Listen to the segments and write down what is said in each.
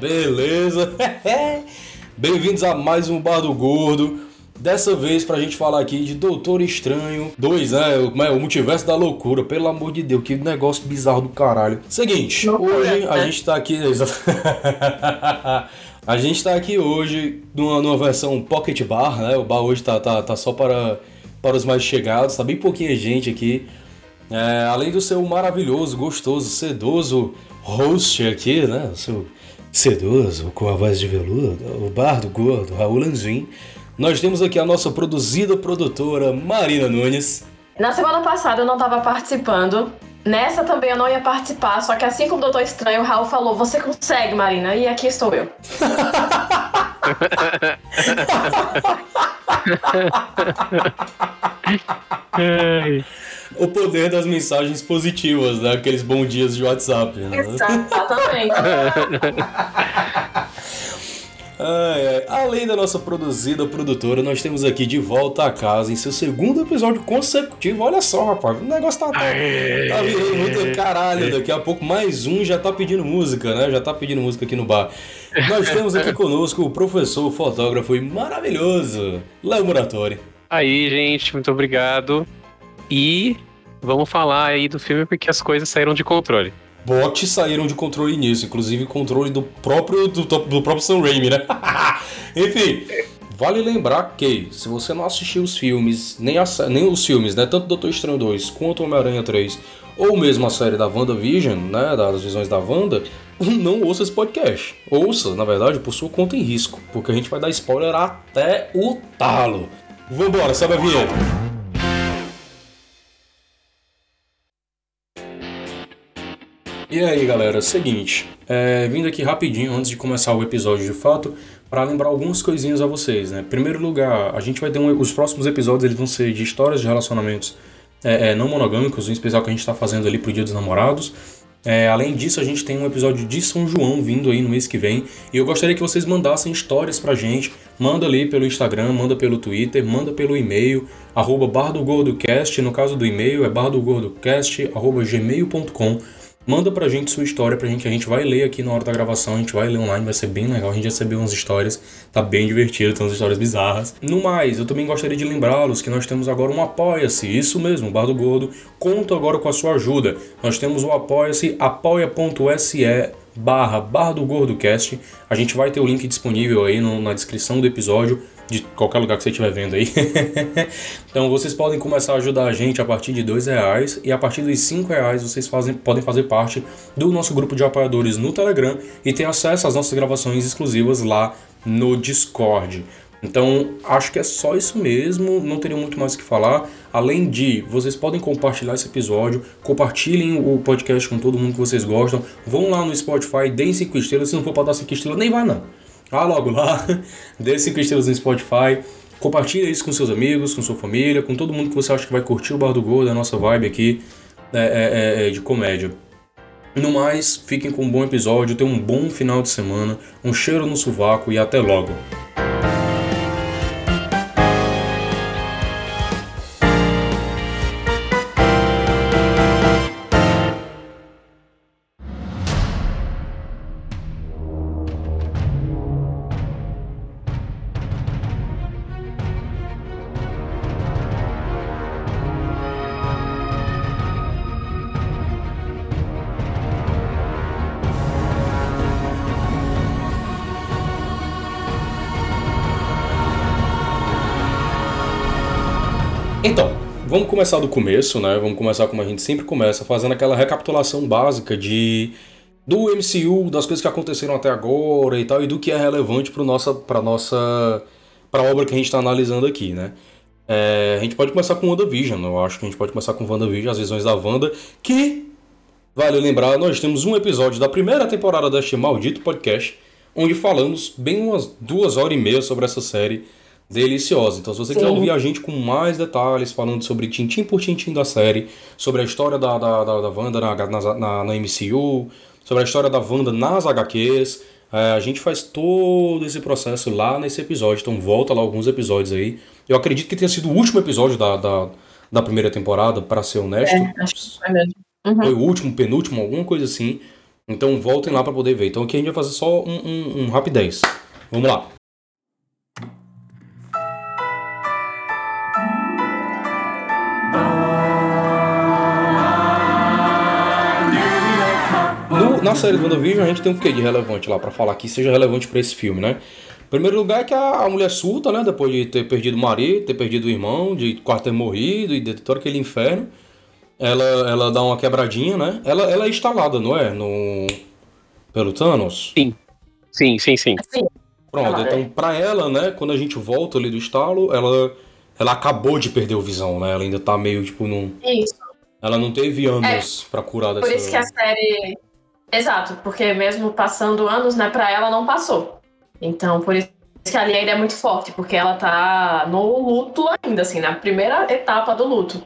beleza? Bem-vindos a mais um Bar do Gordo. Dessa vez pra gente falar aqui de Doutor Estranho 2, né? O, é, o Multiverso da Loucura. Pelo amor de Deus, que negócio bizarro do caralho. Seguinte, hoje a gente tá aqui. a gente tá aqui hoje numa, numa versão Pocket Bar, né? O bar hoje tá, tá, tá só para, para os mais chegados, tá bem pouquinha gente aqui. É, além do seu maravilhoso, gostoso, sedoso host aqui, né? O seu sedoso, com a voz de veludo, o bar do gordo, Raul Lanzin. Nós temos aqui a nossa produzida produtora Marina Nunes. Na semana passada eu não estava participando. Nessa também eu não ia participar, só que assim como o Doutor Estranho, o Raul falou: Você consegue, Marina? E aqui estou eu. o poder das mensagens positivas, né? Aqueles bons dias de WhatsApp. Né? Exatamente. Ai, ai. Além da nossa produzida produtora, nós temos aqui de volta a casa em seu segundo episódio consecutivo. Olha só, rapaz, o negócio tá, tá, tá virando muito caralho. Daqui a pouco mais um já tá pedindo música, né? Já tá pedindo música aqui no bar. Nós temos aqui conosco o professor, fotógrafo e maravilhoso Léo Muratori. Aí, gente, muito obrigado. E vamos falar aí do filme porque as coisas saíram de controle bots saíram de controle nisso, inclusive controle do próprio do, do próprio Sam Raimi, né? Enfim, vale lembrar que se você não assistiu os filmes, nem, a, nem os filmes, né, tanto Doutor Estranho 2 quanto Homem-Aranha 3, ou mesmo a série da WandaVision, né, das visões da Wanda, não ouça esse podcast. Ouça, na verdade, por sua conta em risco, porque a gente vai dar spoiler até o talo. Vambora, sabe a vinheta. E aí galera, seguinte, é, vindo aqui rapidinho antes de começar o episódio de fato, para lembrar algumas coisinhas a vocês, né? Primeiro lugar, a gente vai ter um, os próximos episódios eles vão ser de histórias de relacionamentos é, é, não monogâmicos, um especial que a gente está fazendo ali pro Dia dos Namorados. É, além disso, a gente tem um episódio de São João vindo aí no mês que vem. E eu gostaria que vocês mandassem histórias pra gente. Manda ali pelo Instagram, manda pelo Twitter, manda pelo e-mail, arroba bardogordocast. No caso do e-mail é bardogordocast, gmail.com. Manda pra gente sua história pra gente, a gente vai ler aqui na hora da gravação, a gente vai ler online, vai ser bem legal. A gente recebeu umas histórias, tá bem divertido, tem umas histórias bizarras. No mais, eu também gostaria de lembrá-los que nós temos agora um Apoia-se, isso mesmo, Bar do Gordo, conto agora com a sua ajuda. Nós temos o Apoia-se, apoia.se barra Bar do Gordo Cast. A gente vai ter o link disponível aí no, na descrição do episódio de qualquer lugar que você estiver vendo aí. então vocês podem começar a ajudar a gente a partir de dois reais e a partir dos cinco reais vocês fazem, podem fazer parte do nosso grupo de apoiadores no Telegram e ter acesso às nossas gravações exclusivas lá no Discord. Então, acho que é só isso mesmo, não teria muito mais o que falar. Além de, vocês podem compartilhar esse episódio, compartilhem o podcast com todo mundo que vocês gostam. Vão lá no Spotify, deem 5 estrelas, se não for para dar 5 estrelas, nem vai não. Vá logo lá, dê 5 estrelas no Spotify, compartilhe isso com seus amigos, com sua família, com todo mundo que você acha que vai curtir o Bar do Gol, da nossa vibe aqui é, é, é, é, de comédia. No mais, fiquem com um bom episódio, tenham um bom final de semana, um cheiro no sovaco e até logo. Começar do começo, né? Vamos começar como a gente sempre começa, fazendo aquela recapitulação básica de do MCU, das coisas que aconteceram até agora e tal, e do que é relevante para nossa, para nossa, para a obra que a gente está analisando aqui, né? É, a gente pode começar com WandaVision, eu acho que a gente pode começar com WandaVision, as visões da Wanda, que, vale lembrar, nós temos um episódio da primeira temporada deste maldito podcast, onde falamos bem umas duas horas e meia sobre essa série, deliciosa. Então, se você Sim. quiser ouvir a gente com mais detalhes, falando sobre tintim por tintim da série, sobre a história da, da, da, da Wanda na, na, na, na MCU, sobre a história da Wanda nas HQs, é, a gente faz todo esse processo lá nesse episódio. Então, volta lá alguns episódios aí. Eu acredito que tenha sido o último episódio da, da, da primeira temporada, para ser honesto. É, acho que foi mesmo. Uhum. Foi o último, penúltimo, alguma coisa assim. Então voltem lá para poder ver. Então aqui a gente vai fazer só um, um, um rapidez. Vamos lá. Na série do WandaVision a gente tem um quê de relevante lá para falar que seja relevante para esse filme, né? Em primeiro lugar é que a, a, mulher surta, né? Depois de ter perdido o marido, ter perdido o irmão, de quase ter morrido e de todo aquele inferno. Ela, ela dá uma quebradinha, né? Ela, ela é instalada, não é? No... Pelo Thanos? Sim. Sim, sim, sim. sim. Pronto, então pra ela, né, quando a gente volta ali do estalo, ela, ela acabou de perder o visão, né? Ela ainda tá meio, tipo, num... Isso. Ela não teve anos é, pra curar dessa... Por isso que a série... Exato, porque mesmo passando anos, né, pra ela não passou. Então, por isso que ali ainda é muito forte, porque ela tá no luto ainda, assim, na primeira etapa do luto.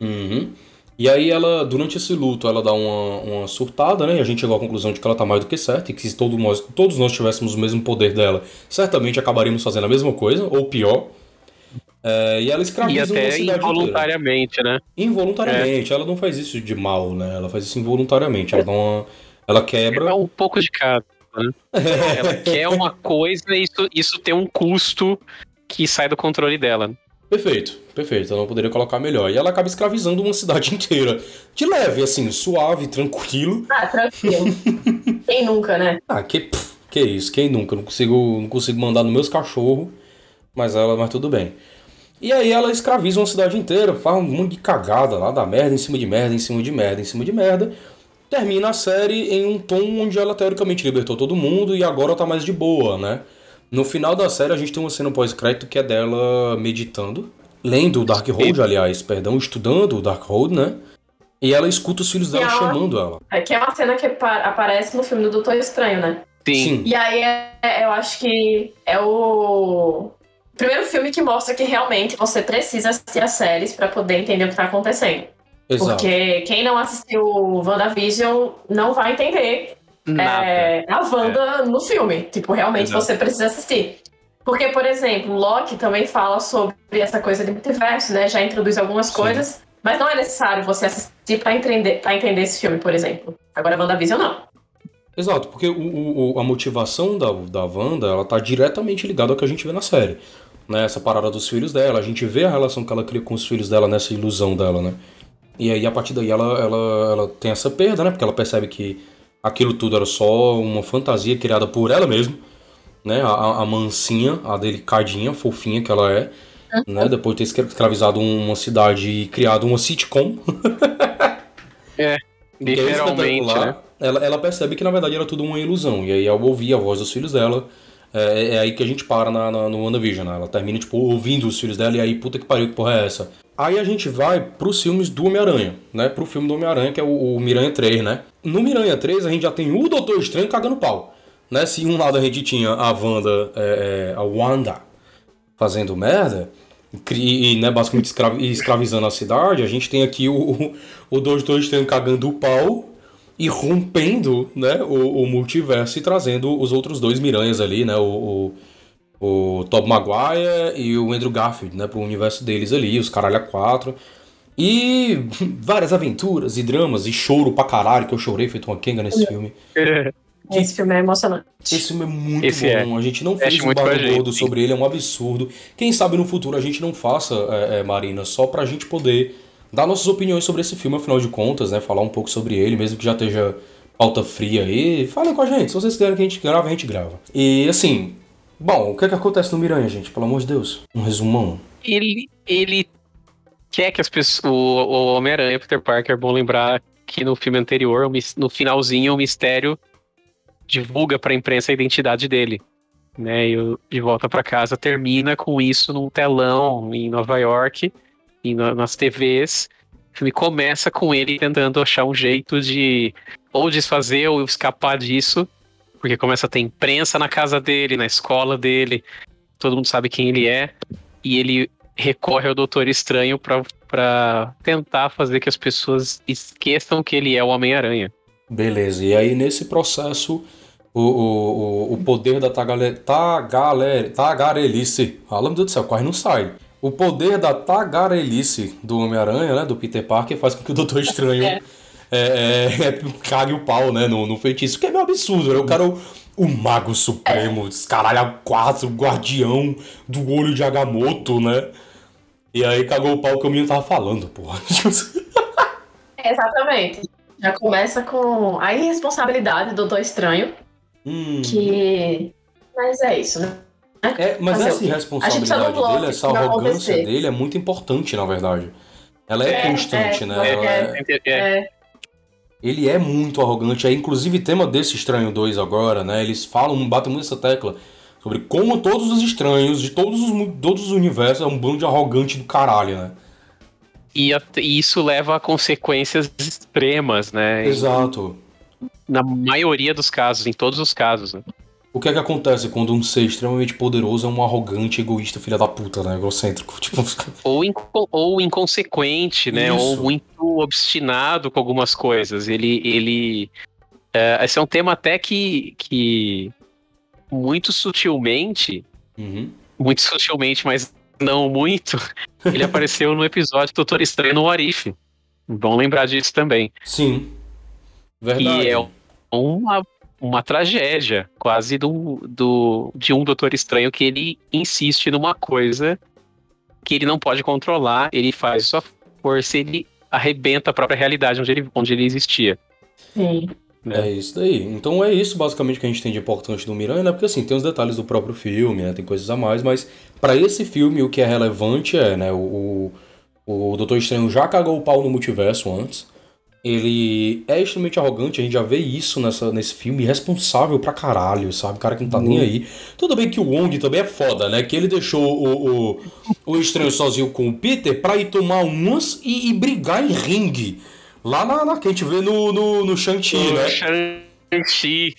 Uhum. E aí ela, durante esse luto, ela dá uma, uma surtada, né? E a gente chegou à conclusão de que ela tá mais do que certa e que se todo nós, todos nós tivéssemos o mesmo poder dela, certamente acabaríamos fazendo a mesma coisa, ou pior. É, e ela escraviza e até uma cidade involuntariamente, inteira. né? Involuntariamente. É. Ela não faz isso de mal, né? Ela faz isso involuntariamente. Ela dá uma... Ela quebra... É um pouco de cada, né? ela quer uma coisa e isso, isso tem um custo que sai do controle dela. Perfeito, perfeito. Ela não poderia colocar melhor. E ela acaba escravizando uma cidade inteira. De leve, assim, suave, tranquilo. Ah, tranquilo. quem nunca, né? Ah, que, pff, que isso, quem nunca? Não consigo, não consigo mandar nos meus cachorros, mas ela, mas tudo bem. E aí ela escraviza uma cidade inteira, faz um monte de cagada lá, dá merda em cima de merda, em cima de merda, em cima de merda. Termina a série em um tom onde ela teoricamente libertou todo mundo e agora tá mais de boa, né? No final da série a gente tem uma cena pós-crédito que é dela meditando, lendo o Darkhold, aliás, perdão, estudando o Darkhold, né? E ela escuta os filhos dela ela, chamando ela. É que é uma cena que aparece no filme do Doutor Estranho, né? Sim. Sim. E aí é, é, eu acho que é o primeiro filme que mostra que realmente você precisa assistir as séries para poder entender o que tá acontecendo. Exato. Porque quem não assistiu WandaVision não vai entender é, a Wanda é. no filme. Tipo, realmente Exato. você precisa assistir. Porque, por exemplo, Loki também fala sobre essa coisa de multiverso, né? Já introduz algumas Sim. coisas. Mas não é necessário você assistir para entender, pra entender esse filme, por exemplo. Agora, WandaVision não. Exato, porque o, o, a motivação da, da Wanda, ela tá diretamente ligada ao que a gente vê na série. Né? Essa parada dos filhos dela, a gente vê a relação que ela cria com os filhos dela nessa ilusão dela, né? E aí, a partir daí, ela, ela, ela tem essa perda, né? Porque ela percebe que aquilo tudo era só uma fantasia criada por ela mesma, né? A, a mansinha, a delicadinha, fofinha que ela é, uhum. né? Depois de ter escravizado uma cidade e criado uma sitcom. é, literalmente, é né? Ela, ela percebe que na verdade era tudo uma ilusão. E aí ao ouvir a voz dos filhos dela, é, é aí que a gente para na, na, no WandaVision, né? Ela termina, tipo, ouvindo os filhos dela e aí, puta que pariu, que porra é essa? Aí a gente vai pros filmes do Homem-Aranha, né? Pro filme do Homem-Aranha, que é o, o Miranha 3, né? No Miranha 3 a gente já tem o Doutor Estranho cagando pau. Né? Se um lado a gente tinha a Wanda, é, é, a Wanda fazendo merda, e, né, basicamente escravi, escravizando a cidade, a gente tem aqui o, o Doutor Estranho cagando o pau e rompendo né, o, o multiverso e trazendo os outros dois Miranhas ali, né? O, o, o Tobey Maguire e o Andrew Garfield, né? Pro universo deles ali, os caralho a quatro. E várias aventuras e dramas e choro pra caralho, que eu chorei feito uma Kenga nesse filme. Esse filme é emocionante. Esse filme é muito Esse bom. É. A gente não fez um barulho gordo sobre ele, é um absurdo. Quem sabe no futuro a gente não faça, é, é, Marina, só pra gente poder dar nossas opiniões sobre esse filme, afinal de contas, né? Falar um pouco sobre ele, mesmo que já esteja pauta fria aí. Falem com a gente. Se vocês querem que a gente grave, a gente grava. E assim, bom, o que é que acontece no Miranha, gente? Pelo amor de Deus. Um resumão. Ele, ele quer que as pessoas. O, o Homem-Aranha, Peter Parker, é bom lembrar que no filme anterior, no finalzinho, o mistério divulga para a imprensa a identidade dele. Né, e De Volta para Casa termina com isso num telão em Nova York, e no, nas TVs. O filme começa com ele tentando achar um jeito de ou desfazer ou escapar disso, porque começa a ter imprensa na casa dele, na escola dele, todo mundo sabe quem ele é, e ele recorre ao Doutor Estranho para tentar fazer que as pessoas esqueçam que ele é o Homem-Aranha. Beleza, e aí nesse processo o, o, o poder da tagale, tagale, tagarelice, fala meu Deus do céu, quase não sai. O poder da tagarelice do Homem-Aranha, né, do Peter Parker, faz com que o Doutor Estranho é. é, é, é, cague o pau, né, no, no feitiço, que é meio absurdo, né? O cara, o, o Mago Supremo, caralho, quatro, guardião do olho de Agamotto, né? E aí cagou o pau que o menino tava falando, porra. Exatamente. Já começa com a irresponsabilidade do Doutor Estranho. Hum. Que. Mas é isso, né? É, mas essa irresponsabilidade dele, essa arrogância dele é muito importante, na verdade. Ela é, é constante, é, né? É, é, é, Ele é muito arrogante. É inclusive tema desse Estranho 2 agora, né? Eles falam, batem muito essa tecla sobre como todos os estranhos de todos os, todos os universos é um bando de arrogante do caralho, né? E, e isso leva a consequências extremas, né? Exato. Na maioria dos casos, em todos os casos, né? O que é que acontece quando um ser extremamente poderoso é um arrogante, egoísta, filha da puta, né? Egocêntrico. Tipo... Ou, inco ou inconsequente, né? Isso. Ou muito obstinado com algumas coisas. Ele. ele é, esse é um tema até que. que muito sutilmente. Uhum. Muito sutilmente, mas não muito. Ele apareceu no episódio Doutor Estranho no Arif. Vão lembrar disso também. Sim. Verdade. E é uma uma tragédia, quase do, do, de um Doutor Estranho que ele insiste numa coisa que ele não pode controlar, ele faz sua força, ele arrebenta a própria realidade onde ele, onde ele existia. Sim. É isso daí. Então é isso basicamente que a gente tem de importante do Miranha, né? Porque assim, tem os detalhes do próprio filme, né? Tem coisas a mais, mas para esse filme o que é relevante é, né? O, o, o Doutor Estranho já cagou o pau no multiverso antes ele é extremamente arrogante, a gente já vê isso nessa, nesse filme, responsável pra caralho, sabe? Cara que não tá nem aí. Tudo bem que o Wong também é foda, né? Que ele deixou o, o, o estranho sozinho com o Peter pra ir tomar umas e, e brigar em ringue. Lá na, na, que a gente vê no, no, no Shang-Chi, né? Shang-Chi.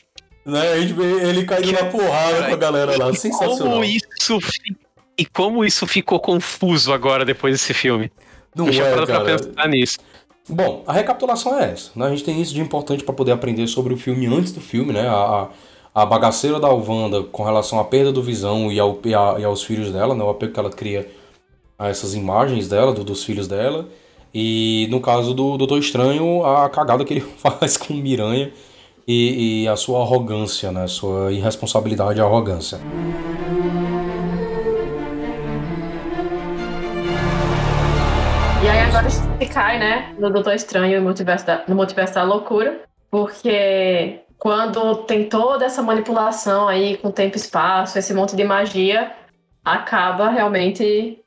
Né? A gente vê ele caindo na porrada com a galera lá. Sensacional. Como isso, e como isso ficou confuso agora depois desse filme? Não Deixa é, pra pensar nisso. Bom, a recapitulação é essa. Né? A gente tem isso de importante para poder aprender sobre o filme antes do filme, né? A, a bagaceira da Alvanda com relação à perda do Visão e, ao, e, a, e aos filhos dela, né? O apego que ela cria a essas imagens dela, do, dos filhos dela. E no caso do Doutor Estranho, a cagada que ele faz com Miranha e, e a sua arrogância, né? Sua irresponsabilidade e arrogância. Cai, né, no Doutor Estranho e Multiverso da, no Multiverso da Loucura, porque quando tem toda essa manipulação aí com tempo e espaço, esse monte de magia, acaba realmente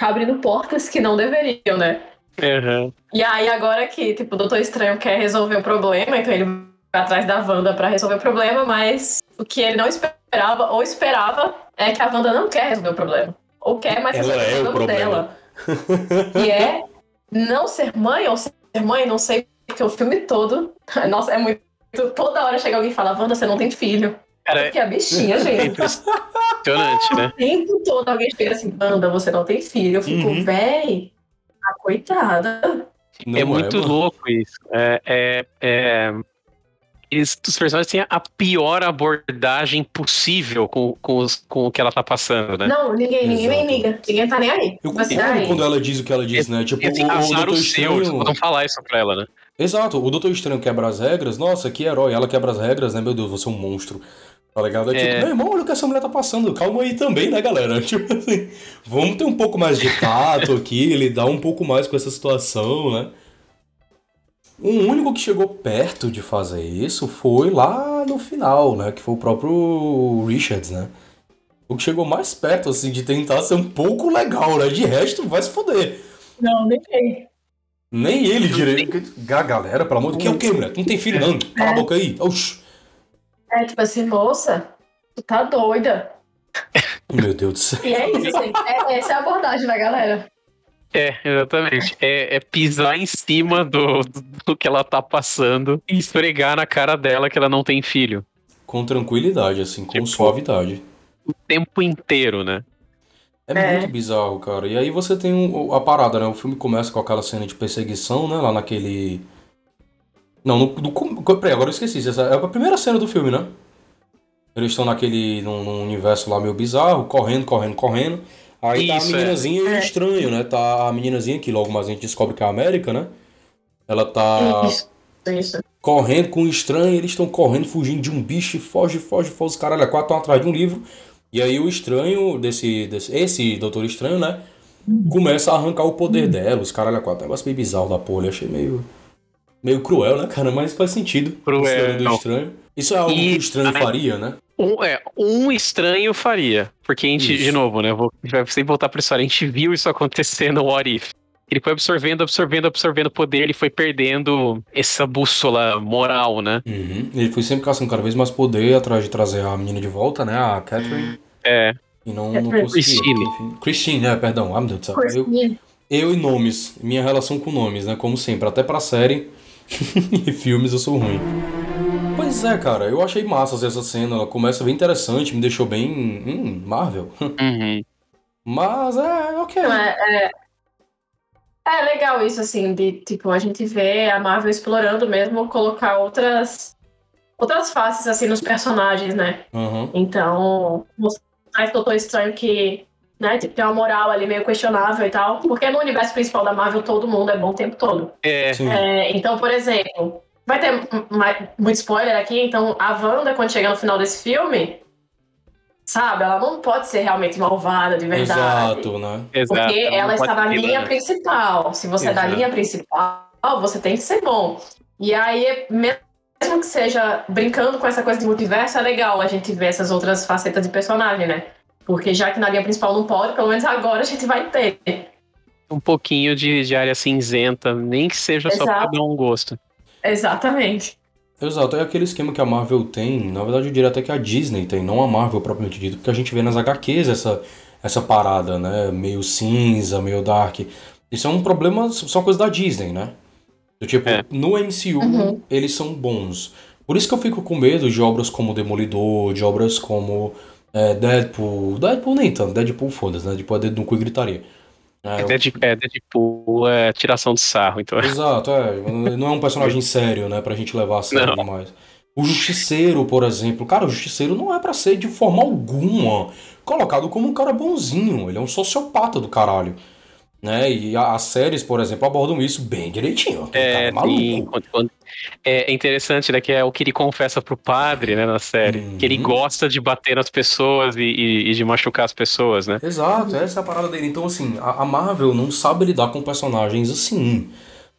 abrindo portas que não deveriam, né? Uhum. E aí agora que, tipo, o Doutor Estranho quer resolver o problema, então ele vai atrás da Wanda para resolver o problema, mas o que ele não esperava, ou esperava, é que a Wanda não quer resolver o problema. Ou quer, mas Ela é o problema. dela que é não ser mãe ou ser mãe, não sei, porque o filme todo. Nossa, é muito. Toda hora chega alguém e fala, Wanda, você não tem filho. Cara, que a bichinha, é gente. Impressionante, né? O tempo todo alguém chega assim, Wanda, você não tem filho. Eu fico, uhum. véi, a coitada. Não é, é muito é, louco isso. É, é, é, eles, os personagens têm a pior abordagem possível com, com, os, com o que ela tá passando, né? Não, ninguém, ninguém nem liga. Ninguém tá nem aí. Eu concordo quando ela diz o que ela diz, né? Tipo, Esse o, o Doutor Estranho... Não falar isso pra ela, né? Exato, o Doutor Estranho quebra as regras. Nossa, que herói. Ela quebra as regras, né? Meu Deus, você é um monstro. Tá ligado? É, tipo, é... meu irmão, olha o que essa mulher tá passando. Calma aí também, né, galera? Tipo assim, vamos ter um pouco mais de tato aqui, lidar um pouco mais com essa situação, né? O único que chegou perto de fazer isso foi lá no final, né? Que foi o próprio Richards, né? O que chegou mais perto, assim, de tentar ser um pouco legal, né? De resto, vai se foder. Não, nem ele. Nem ele direito. Galera, pelo amor de Deus. Que é o quê, mulher? Tu não tem filho, não? Cala a boca aí. Oxi. É, tipo assim, moça, tu tá doida. Meu Deus do céu. E é isso, assim. É, essa é a abordagem da galera. É, exatamente. É, é, pisar em cima do, do que ela tá passando e esfregar na cara dela que ela não tem filho. Com tranquilidade, assim, com tipo, suavidade. O tempo inteiro, né? É, é, muito bizarro, cara. E aí você tem um, a parada, né? O filme começa com aquela cena de perseguição, né? Lá naquele. Não, no, do, peraí, agora eu esqueci. Essa é a primeira cena do filme, né? Eles estão naquele. Num, num universo lá meio bizarro, correndo, correndo, correndo. Aí Isso, tá a é. meninazinha é. estranho, né? Tá a meninazinha que logo mais a gente descobre que é a América, né? Ela tá. Isso. isso. Correndo com um estranho, eles estão correndo, fugindo de um bicho, foge, foge, foge, os caralho, quatro estão atrás de um livro. E aí o estranho, desse, desse esse doutor estranho, né? Começa a arrancar o poder dela, os caralho, quatro. Negócio meio bizarro da porra, eu achei meio. Meio cruel, né, cara? Mas faz sentido. Cruel. Do estranho. Isso é algo e... que o estranho faria, né? Um, é, um estranho faria. Porque a gente, isso. de novo, né? Vou, vai sempre voltar pra história. A gente viu isso acontecer no What If. Ele foi absorvendo, absorvendo, absorvendo poder, ele foi perdendo essa bússola moral, né? Uhum. Ele foi sempre caçando cada vez mais poder atrás de trazer a menina de volta, né? A Catherine. É. E não, não conseguiu. Christine. Christine, né? Perdão. Ah, meu Deus do céu. Eu, eu e nomes. Minha relação com nomes, né? Como sempre. Até pra série e filmes eu sou ruim. Pois é, cara. Eu achei massa essa cena. Ela começa bem interessante, me deixou bem. Hum, Marvel. Uhum. Mas é, ok. É, é, é legal isso, assim, de tipo, a gente vê a Marvel explorando mesmo colocar outras outras faces assim nos personagens, né? Uhum. Então, mais Doutor Estranho que né, tipo, tem uma moral ali meio questionável e tal, porque no universo principal da Marvel todo mundo é bom o tempo todo. É. é então, por exemplo, vai ter muito spoiler aqui, então a Wanda, quando chegar no final desse filme, Sabe? Ela não pode ser realmente malvada de verdade. Exato, né? Porque Exato, ela está na linha principal. Se você Exato. é da linha principal, você tem que ser bom. E aí, mesmo que seja brincando com essa coisa de multiverso, é legal a gente ver essas outras facetas de personagem, né? Porque já que na linha principal não pode, pelo menos agora a gente vai ter. Um pouquinho de, de área cinzenta, nem que seja Exato. só pra dar um gosto. Exatamente. Exato, é aquele esquema que a Marvel tem, na verdade eu diria até que a Disney tem, não a Marvel propriamente dito, porque a gente vê nas HQs essa, essa parada, né, meio cinza, meio dark. Isso é um problema, são coisas da Disney, né? Do tipo, é. no MCU uhum. eles são bons. Por isso que eu fico com medo de obras como Demolidor, de obras como é, Deadpool. Deadpool nem tanto, Deadpool foda-se, né? Deadpool é dedo no cu e gritaria. É, é, Deadpool, é, Deadpool é tiração de sarro, então. Exato, é. Não é um personagem sério, né? Pra gente levar a sério não. O Justiceiro, por exemplo. Cara, o Justiceiro não é para ser de forma alguma colocado como um cara bonzinho. Ele é um sociopata do caralho. Né? E as séries, por exemplo, abordam isso bem direitinho. É, é maluco. É interessante, né? Que é o que ele confessa pro padre, né, na série. Uhum. Que ele gosta de bater nas pessoas e, e, e, de machucar as pessoas, né? Exato, essa é a parada dele. Então, assim, a, a Marvel não sabe lidar com personagens assim.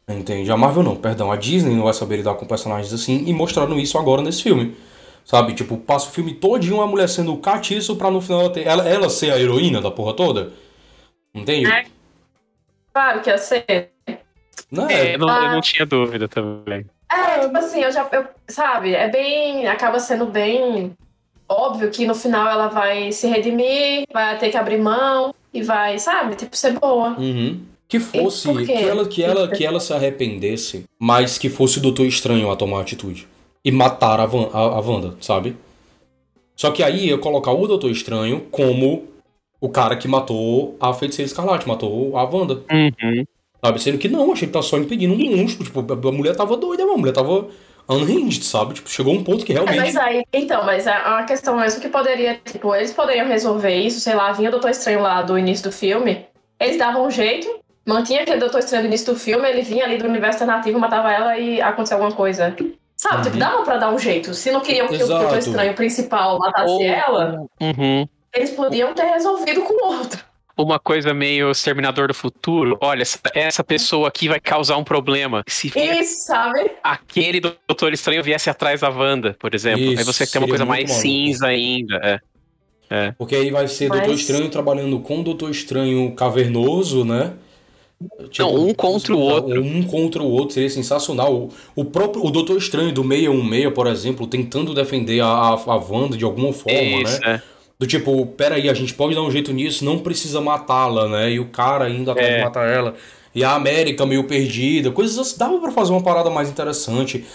Entende? A Marvel não, perdão. A Disney não vai saber lidar com personagens assim e mostraram isso agora nesse filme. Sabe? Tipo, passa o filme todinho a mulher sendo catiço pra no final ela, ter, ela, ela ser a heroína da porra toda. Entende? É. Claro que ia ser. Não, é, eu, não, ah. eu não tinha dúvida também. É, tipo assim, eu já. Eu, sabe, é bem. Acaba sendo bem óbvio que no final ela vai se redimir, vai ter que abrir mão e vai, sabe, tipo, ser boa. Uhum. Que fosse. Que ela, que, ela, que ela se arrependesse, mas que fosse o Doutor Estranho a tomar atitude. E matar a, Van, a, a Wanda, sabe? Só que aí ia colocar o Doutor Estranho como o cara que matou a Feiticeira Escarlate, matou a Wanda. Uhum. Sabe? Sendo que não, achei que tá só impedindo um monstro. Tipo, a mulher tava doida, a mulher tava unhinged, sabe? Tipo, chegou um ponto que realmente. É, mas aí, então, mas é uma questão mesmo que poderia, tipo, eles poderiam resolver isso, sei lá, vinha o Doutor Estranho lá do início do filme, eles davam um jeito, mantinha aquele Doutor Estranho do início do filme, ele vinha ali do universo alternativo, matava ela e acontecia alguma coisa. Sabe, uhum. tipo, dava pra dar um jeito. Se não queriam que Exato. o Doutor Estranho principal matasse Ou... ela, uhum. Eles podiam ter resolvido com o outro uma coisa meio Exterminador do Futuro. Olha, essa pessoa aqui vai causar um problema. Se Isso, sabe? aquele Doutor Estranho viesse atrás da Wanda, por exemplo. Isso, aí você tem uma coisa mais maluco. cinza ainda. É. É. Porque aí vai ser Mas... Doutor Estranho trabalhando com o Doutor Estranho cavernoso, né? Tipo, não, um contra o outro. Um contra o outro seria sensacional. O, o próprio o Doutor Estranho do 616, por exemplo, tentando defender a, a, a Wanda de alguma forma, Isso, né? É. Do tipo, peraí, a gente pode dar um jeito nisso, não precisa matá-la, né? E o cara indo atrás é. de matar ela. E a América meio perdida. Coisas assim. Dava pra fazer uma parada mais interessante.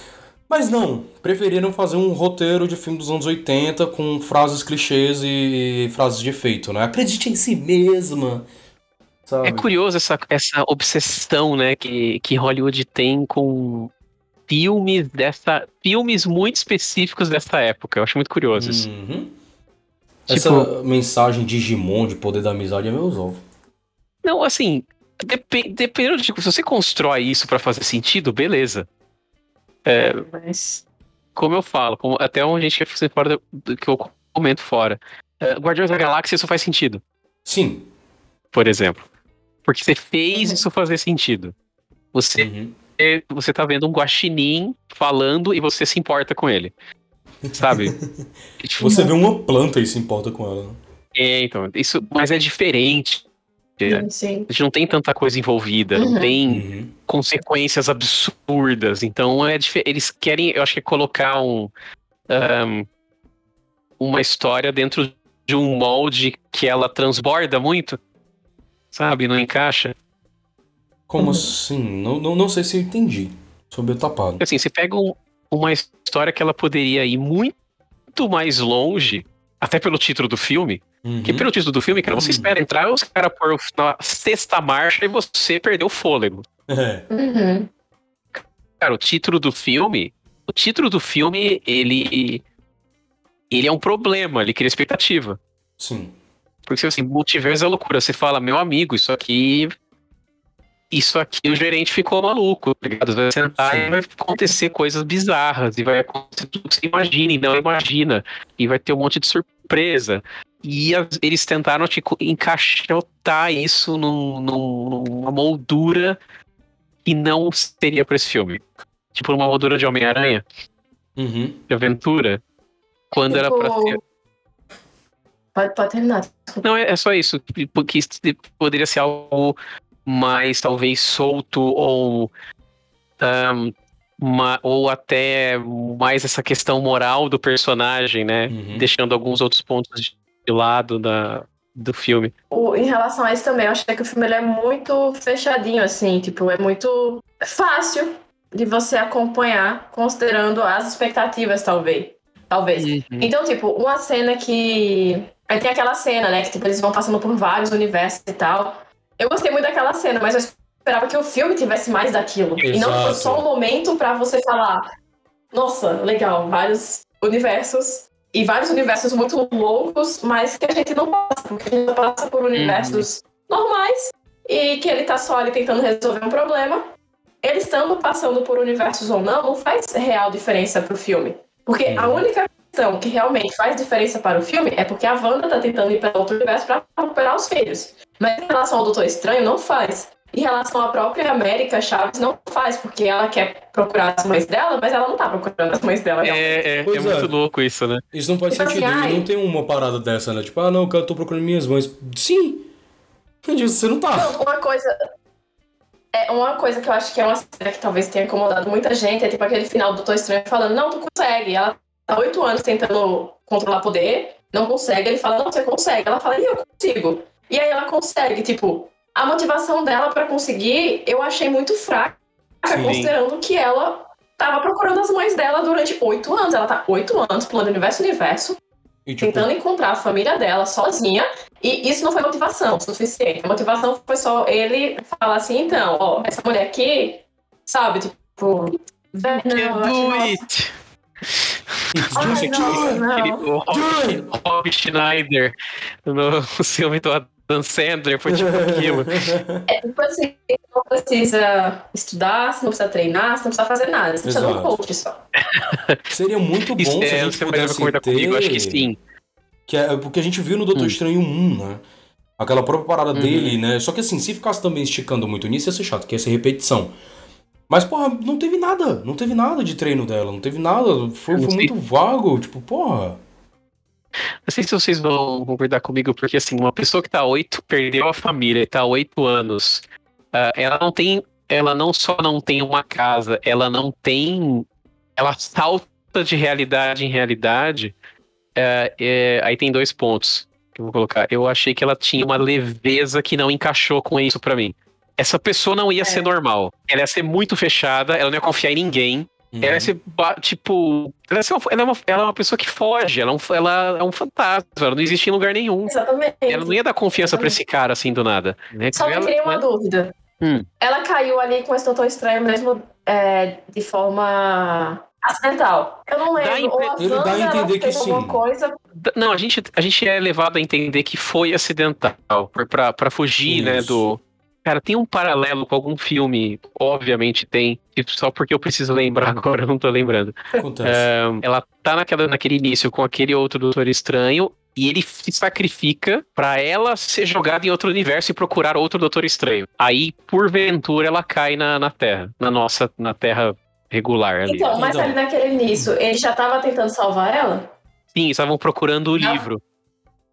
Mas não, preferiram fazer um roteiro de filme dos anos 80 com frases clichês e frases de efeito, né? Acredite em si mesma. Sabe? É curioso essa, essa obsessão, né, que, que Hollywood tem com filmes dessa. filmes muito específicos dessa época. Eu acho muito curioso isso. Uhum. Essa tipo, mensagem Digimon de poder da amizade é meus ovos. Não, assim, dep dependendo de tipo, se você constrói isso para fazer sentido, beleza. É, Mas... Como eu falo, como, até onde a gente quer fora do, que eu comento fora. É, Guardiões da Galáxia, isso faz sentido. Sim. Por exemplo. Porque você fez isso fazer sentido. Você, uhum. você tá vendo um guaxinim falando e você se importa com ele. Sabe? tipo, você vê uma planta e se importa com ela. Né? É, então. Isso, mas é diferente. Sim, sim. A gente não tem tanta coisa envolvida, uhum. não tem uhum. consequências absurdas. Então é eles querem, eu acho que é colocar um, um, uma história dentro de um molde que ela transborda muito, sabe? Não encaixa. Como uhum. assim? Não, não, não sei se eu entendi. Sobre o tapado. Assim, você pega um, uma história que ela poderia ir muito mais longe, até pelo título do filme. Uhum. Que pelo título do filme, cara, você uhum. espera entrar os caras por na sexta marcha e você perdeu o fôlego. É. Uhum. Cara, o título do filme. O título do filme, ele. Ele é um problema, ele cria expectativa. Sim. Porque assim, multiverso é loucura. Você fala, meu amigo, isso aqui isso aqui o gerente ficou maluco, tá ligado? Vai sentar Sim. e vai acontecer coisas bizarras, e vai acontecer tudo que você imagina e não imagina, e vai ter um monte de surpresa. E as, eles tentaram tipo, encaixotar isso num, num, numa moldura que não seria para esse filme. Tipo, uma moldura de Homem-Aranha. Uhum. De aventura. Quando tipo... era pra ser. Pode, pode terminar. Não, é, é só isso. Porque poderia ser algo mais talvez solto ou um, uma, ou até mais essa questão moral do personagem, né? Uhum. Deixando alguns outros pontos de lado da, do filme. O, em relação a isso também, eu acho que o filme é muito fechadinho, assim, tipo, é muito fácil de você acompanhar, considerando as expectativas, talvez. Talvez. Uhum. Então, tipo, uma cena que. Aí tem aquela cena, né? Que tipo, eles vão passando por vários universos e tal. Eu gostei muito daquela cena, mas eu esperava que o filme tivesse mais daquilo. Exato. E não fosse só um momento para você falar, nossa, legal, vários universos. E vários universos muito loucos, mas que a gente não passa, porque a gente passa por universos uhum. normais e que ele tá só ali tentando resolver um problema. Ele estando passando por universos ou não, não faz real diferença pro filme. Porque uhum. a única questão que realmente faz diferença para o filme é porque a Wanda tá tentando ir para outro universo para recuperar os filhos. Mas em relação ao Doutor Estranho, não faz. Em relação à própria América Chaves, não faz, porque ela quer procurar as mães dela, mas ela não tá procurando as mães dela. É, é, é, é muito louco isso, né? Isso não faz tipo sentido. Assim, não tem uma parada dessa, né? Tipo, ah, não, eu tô procurando minhas mães. Sim! Você não tá. Não, uma coisa. É uma coisa que eu acho que é uma cena que talvez tenha incomodado muita gente, é tipo aquele final do Doutor Estranho falando, não, tu consegue. Ela tá oito anos tentando controlar poder, não consegue. Ele fala, não, você consegue. Ela fala, e eu consigo. E aí ela consegue, tipo, a motivação dela para conseguir, eu achei muito fraca, Sim. considerando que ela tava procurando as mães dela durante oito anos. Ela tá oito anos pulando universo universo, e, tipo... tentando encontrar a família dela sozinha. E isso não foi motivação suficiente. A motivação foi só ele falar assim, então, ó, essa mulher aqui, sabe, tipo. Não, do it. Ai, não, não. Rob Schneider no filme do Dan Sandler foi tipo aquilo. É tipo assim, não precisa estudar, você não precisa treinar, você não precisa fazer nada, você precisa de um coach só. Seria muito bom Isso, se a é, gente pudesse ter... comigo, acho que sim. Que é, porque a gente viu no Doutor hum. Estranho 1, né? Aquela própria parada uhum. dele, né? Só que assim, se ficasse também esticando muito nisso, ia ser chato, que ia ser repetição. Mas, porra, não teve nada. Não teve nada de treino dela. Não teve nada. Foi, foi muito vago. Tipo, porra. Não sei se vocês vão concordar comigo, porque assim, uma pessoa que tá oito, perdeu a família e tá oito anos, uh, ela não tem. Ela não só não tem uma casa, ela não tem. Ela salta de realidade em realidade. Uh, é, aí tem dois pontos que eu vou colocar. Eu achei que ela tinha uma leveza que não encaixou com isso para mim. Essa pessoa não ia é. ser normal. Ela ia ser muito fechada, ela não ia confiar em ninguém. Uhum. Ela, se, tipo, ela, é uma, ela é uma pessoa que foge, ela é, um, ela é um fantasma, ela não existe em lugar nenhum. Exatamente. Ela não ia dar confiança para esse cara assim do nada. Né? Só que queria uma né? dúvida. Hum. Ela caiu ali com esse doutor estranho mesmo é, de forma acidental. Eu não lembro. Dá Ele dá a entender que sim. Coisa... Não, a gente, a gente é levado a entender que foi acidental, pra, pra fugir, Isso. né, do Cara, tem um paralelo com algum filme, obviamente tem, só porque eu preciso lembrar agora, eu não tô lembrando. Acontece. É, ela tá naquela, naquele início com aquele outro Doutor Estranho, e ele se sacrifica para ela ser jogada em outro universo e procurar outro Doutor Estranho. Aí, porventura, ela cai na, na Terra, na nossa, na Terra regular ali. Então, mas então. ali naquele início, ele já tava tentando salvar ela? Sim, estavam procurando o livro.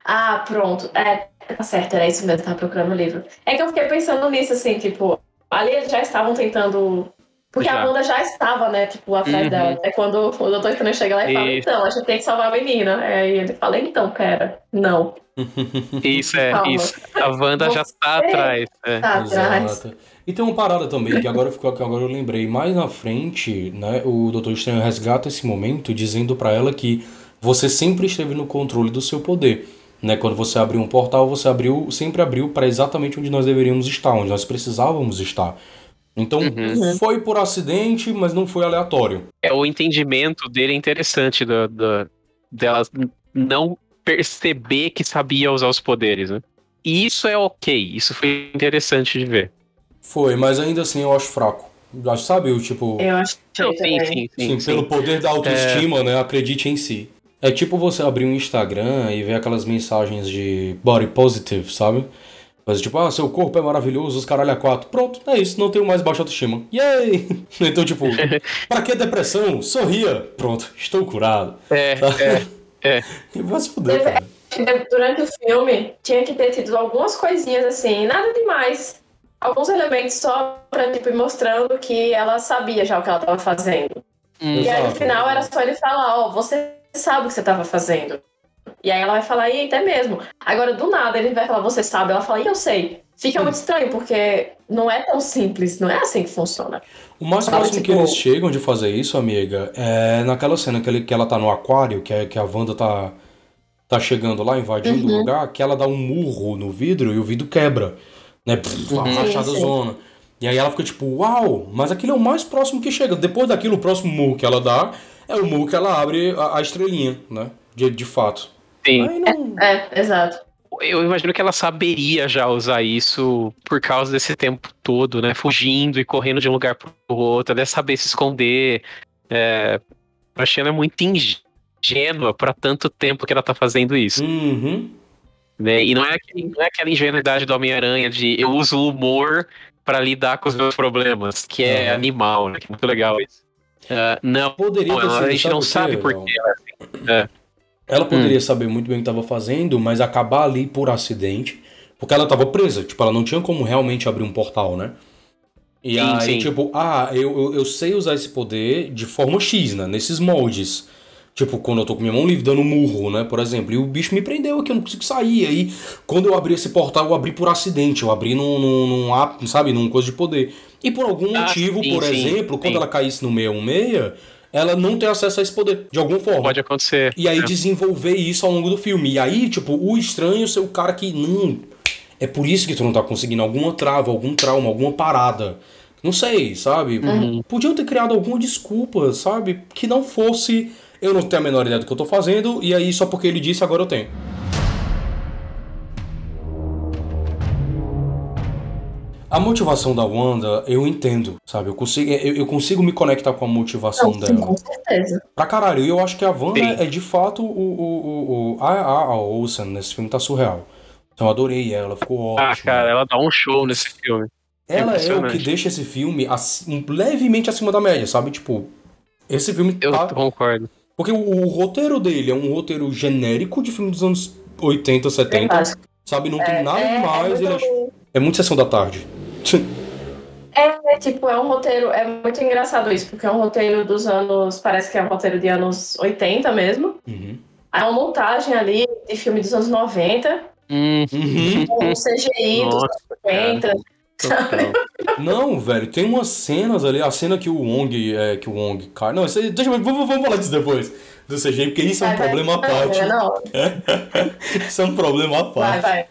Ah, pronto. É, tá certo, era isso mesmo, tava procurando o livro. É que eu fiquei pensando nisso, assim, tipo, ali eles já estavam tentando. Porque já. a Wanda já estava, né, tipo, atrás uhum. dela. É quando o Doutor Estranho chega lá e fala, então, a gente tem que salvar a menina. Aí ele fala, então, pera, não. Isso, é, Calma. isso. A Wanda já tá atrás. É. Tá atrás. E tem uma parada também, que agora ficou que agora eu lembrei. Mais na frente, né, o Doutor Estranho resgata esse momento dizendo para ela que você sempre esteve no controle do seu poder. Né? Quando você abriu um portal, você abriu, sempre abriu para exatamente onde nós deveríamos estar, onde nós precisávamos estar. Então uhum. foi por acidente, mas não foi aleatório. É o entendimento dele é interessante da, da, dela não perceber que sabia usar os poderes, né? E isso é ok, isso foi interessante de ver. Foi, mas ainda assim eu acho fraco. Sabe, o tipo. Eu acho que sim, sim, sim, sim, sim, Pelo poder da autoestima, é... né? Acredite em si. É tipo você abrir um Instagram e ver aquelas mensagens de body positive, sabe? Mas tipo, ah, seu corpo é maravilhoso, os caralho a quatro. Pronto, é isso, não tenho mais baixa autoestima. Yay! Então, tipo, pra que depressão? Sorria. Pronto, estou curado. É, tá? é, é. E vai se fuder, cara. Durante o filme, tinha que ter tido algumas coisinhas assim, nada demais. Alguns elementos só pra, tipo, ir mostrando que ela sabia já o que ela tava fazendo. Hum. E aí, no final, era só ele falar, ó, oh, você sabe o que você estava fazendo. E aí ela vai falar, e até mesmo. Agora, do nada, ele vai falar, você sabe. Ela fala, e eu sei. Fica muito estranho, porque não é tão simples, não é assim que funciona. O mais próximo tipo... que eles chegam de fazer isso, amiga, é naquela cena que, ele, que ela tá no aquário, que, é, que a Wanda tá, tá chegando lá, invadindo uhum. o lugar, que ela dá um murro no vidro e o vidro quebra. Né? Pff, uma uhum. rachada zona. E aí ela fica tipo, uau, mas aquilo é o mais próximo que chega. Depois daquilo, o próximo murro que ela dá é o Mu que ela abre a, a estrelinha, né? De, de fato. Sim. Não... É, é, exato. Eu imagino que ela saberia já usar isso por causa desse tempo todo, né? Fugindo e correndo de um lugar pro outro, até saber se esconder. É, a Xena é muito ingênua para tanto tempo que ela tá fazendo isso. Uhum. Né? E não é, aquele, não é aquela ingenuidade do Homem-Aranha de eu uso o humor para lidar com os meus problemas, que é uhum. animal, né? Que é muito legal isso. Uh, não, poderia não, a gente não sabe por quê. É. Ela poderia hum. saber muito bem o que estava fazendo, mas acabar ali por acidente, porque ela estava presa, tipo, ela não tinha como realmente abrir um portal, né? E sim, aí, sim. tipo, ah, eu, eu, eu, sei usar esse poder de forma X, né? Nesses moldes. Tipo, quando eu tô com minha mão livre dando murro, né? Por exemplo, e o bicho me prendeu aqui, eu não consigo sair. Aí, quando eu abri esse portal, eu abri por acidente, eu abri num, num, num sabe, num coisa de poder. E por algum ah, motivo, sim, por sim, exemplo, sim. quando ela caísse no 616, ela não tem acesso a esse poder, de alguma forma. Pode acontecer. E aí é. desenvolver isso ao longo do filme. E aí, tipo, o estranho ser o cara que. Não. É por isso que tu não tá conseguindo alguma trava, algum trauma, alguma parada. Não sei, sabe? Uhum. Podiam ter criado alguma desculpa, sabe? Que não fosse eu não tenho a menor ideia do que eu tô fazendo, e aí só porque ele disse, agora eu tenho. A motivação da Wanda, eu entendo, sabe? Eu consigo, eu, eu consigo me conectar com a motivação não, dela. Com certeza. Pra caralho. E eu acho que a Wanda é, é, de fato o. o, o, a, a, a Olsen nesse filme tá surreal. Então eu adorei ela, ficou ah, ótimo. Ah, cara, ela dá um show nesse filme. Ela é o que deixa esse filme assim, levemente acima da média, sabe? Tipo, esse filme. Eu tá... concordo. Porque o, o, roteiro dele é um roteiro genérico de filme dos anos 80, 70. É sabe? Não tem é, nada é, demais. É muito... É, é muito sessão da tarde. É, tipo, é um roteiro. É muito engraçado isso, porque é um roteiro dos anos. Parece que é um roteiro de anos 80 mesmo. Uhum. É uma montagem ali de filme dos anos 90. Uhum. Com um CGI Nossa, dos anos 50. Não, velho, tem umas cenas ali, a cena que o Wong, é, que o Wong cai. Não, isso aí, deixa eu, vamos, vamos falar disso depois. Do CGI, porque isso é um vai, problema vai, à parte. isso é um problema à parte. Vai, vai.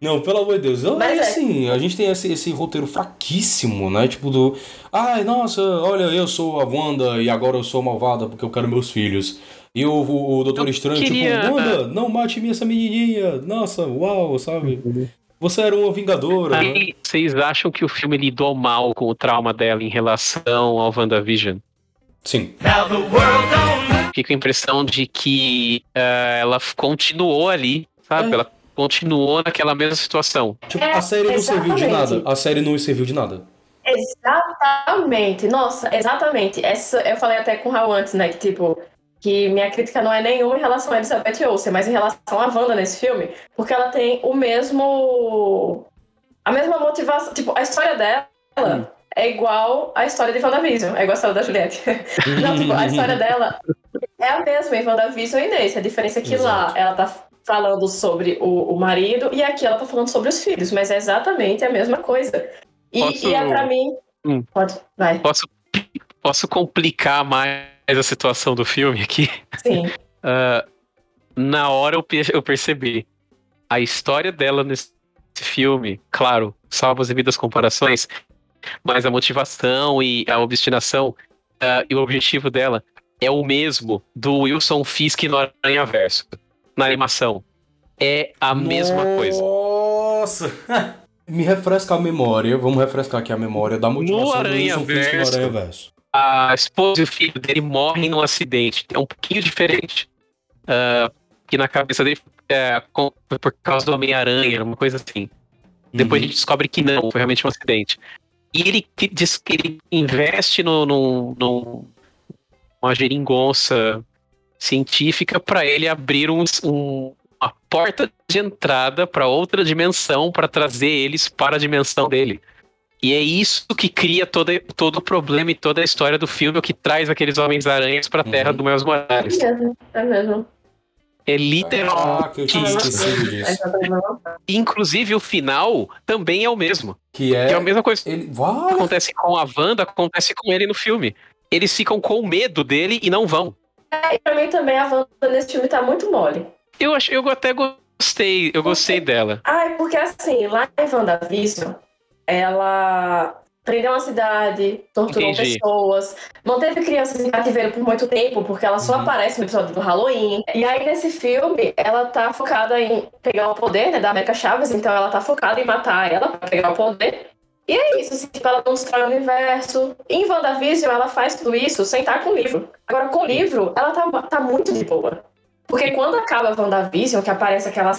Não, pelo amor de Deus. Eu, Mas é assim, a gente tem esse, esse roteiro fraquíssimo, né? Tipo do. Ai, nossa, olha, eu sou a Wanda e agora eu sou malvada porque eu quero meus filhos. E o, o, o Doutor eu Estranho, tipo, queria... tipo, Wanda, não mate minha essa menininha. Nossa, uau, sabe? Você era uma vingadora. Aí, né? vocês acham que o filme lidou mal com o trauma dela em relação ao WandaVision? Sim. Fica a impressão de que uh, ela continuou ali, sabe? É. Ela continuou naquela mesma situação. Tipo, é, a série não serviu de nada. A série não serviu de nada. Exatamente. Nossa, exatamente. Essa, eu falei até com o Raul antes, né? Que tipo, que minha crítica não é nenhuma em relação a Elizabeth Olsen, mas em relação à Wanda nesse filme, porque ela tem o mesmo. a mesma motivação. Tipo, a história dela hum. é igual à história de WandaVision, é igual a história da Juliette. não, tipo, a história dela é a mesma em WandaVision e nesse. A diferença é que Exato. lá ela tá falando sobre o, o marido e aqui ela tá falando sobre os filhos, mas é exatamente a mesma coisa. E, posso... e é pra mim. Hum. Pode, vai. Posso, posso complicar mais a situação do filme aqui? Sim. uh, na hora eu, eu percebi. A história dela nesse filme, claro, salvo as devidas comparações, mas a motivação e a obstinação uh, e o objetivo dela é o mesmo do Wilson Fisk no Aranha Verso, na animação. É a Nossa. mesma coisa. Nossa! Me refresca a memória, vamos refrescar aqui a memória da motivação no Aranha do Wilson Fisk no Aranha Verso. A esposa e o filho dele morrem num acidente. É um pouquinho diferente. Uh, que na cabeça dele é, com, por causa do Homem-Aranha, uma coisa assim. Depois uhum. a gente descobre que não, foi realmente um acidente. E ele diz que ele investe no, no, no uma geringonça científica para ele abrir um, um, uma porta de entrada para outra dimensão para trazer eles para a dimensão dele. E é isso que cria todo, todo o problema e toda a história do filme, o que traz aqueles Homens-Aranhas para a Terra uhum. do Miles Morales. É mesmo, é mesmo. É literalmente ah, que eu tinha esquecido disso. Inclusive, o final também é o mesmo. Que é, que é a mesma coisa. Ele... Acontece com a Wanda, acontece com ele no filme. Eles ficam com medo dele e não vão. É, e pra mim também a Wanda nesse filme tá muito mole. Eu, acho, eu até gostei, eu gostei dela. Ai, porque assim, lá em WandaVision, ela prendeu uma cidade, torturou Entendi. pessoas, manteve crianças em cativeiro por muito tempo, porque ela só uhum. aparece no episódio do Halloween. E aí, nesse filme, ela tá focada em pegar o poder, né, da América Chaves, então ela tá focada em matar ela pra pegar o poder. E é isso, assim, tipo, ela não destrói o universo. Em WandaVision, ela faz tudo isso sem estar com o livro. Agora, com o livro, ela tá, tá muito de boa. Porque quando acaba a WandaVision, que aparece aquela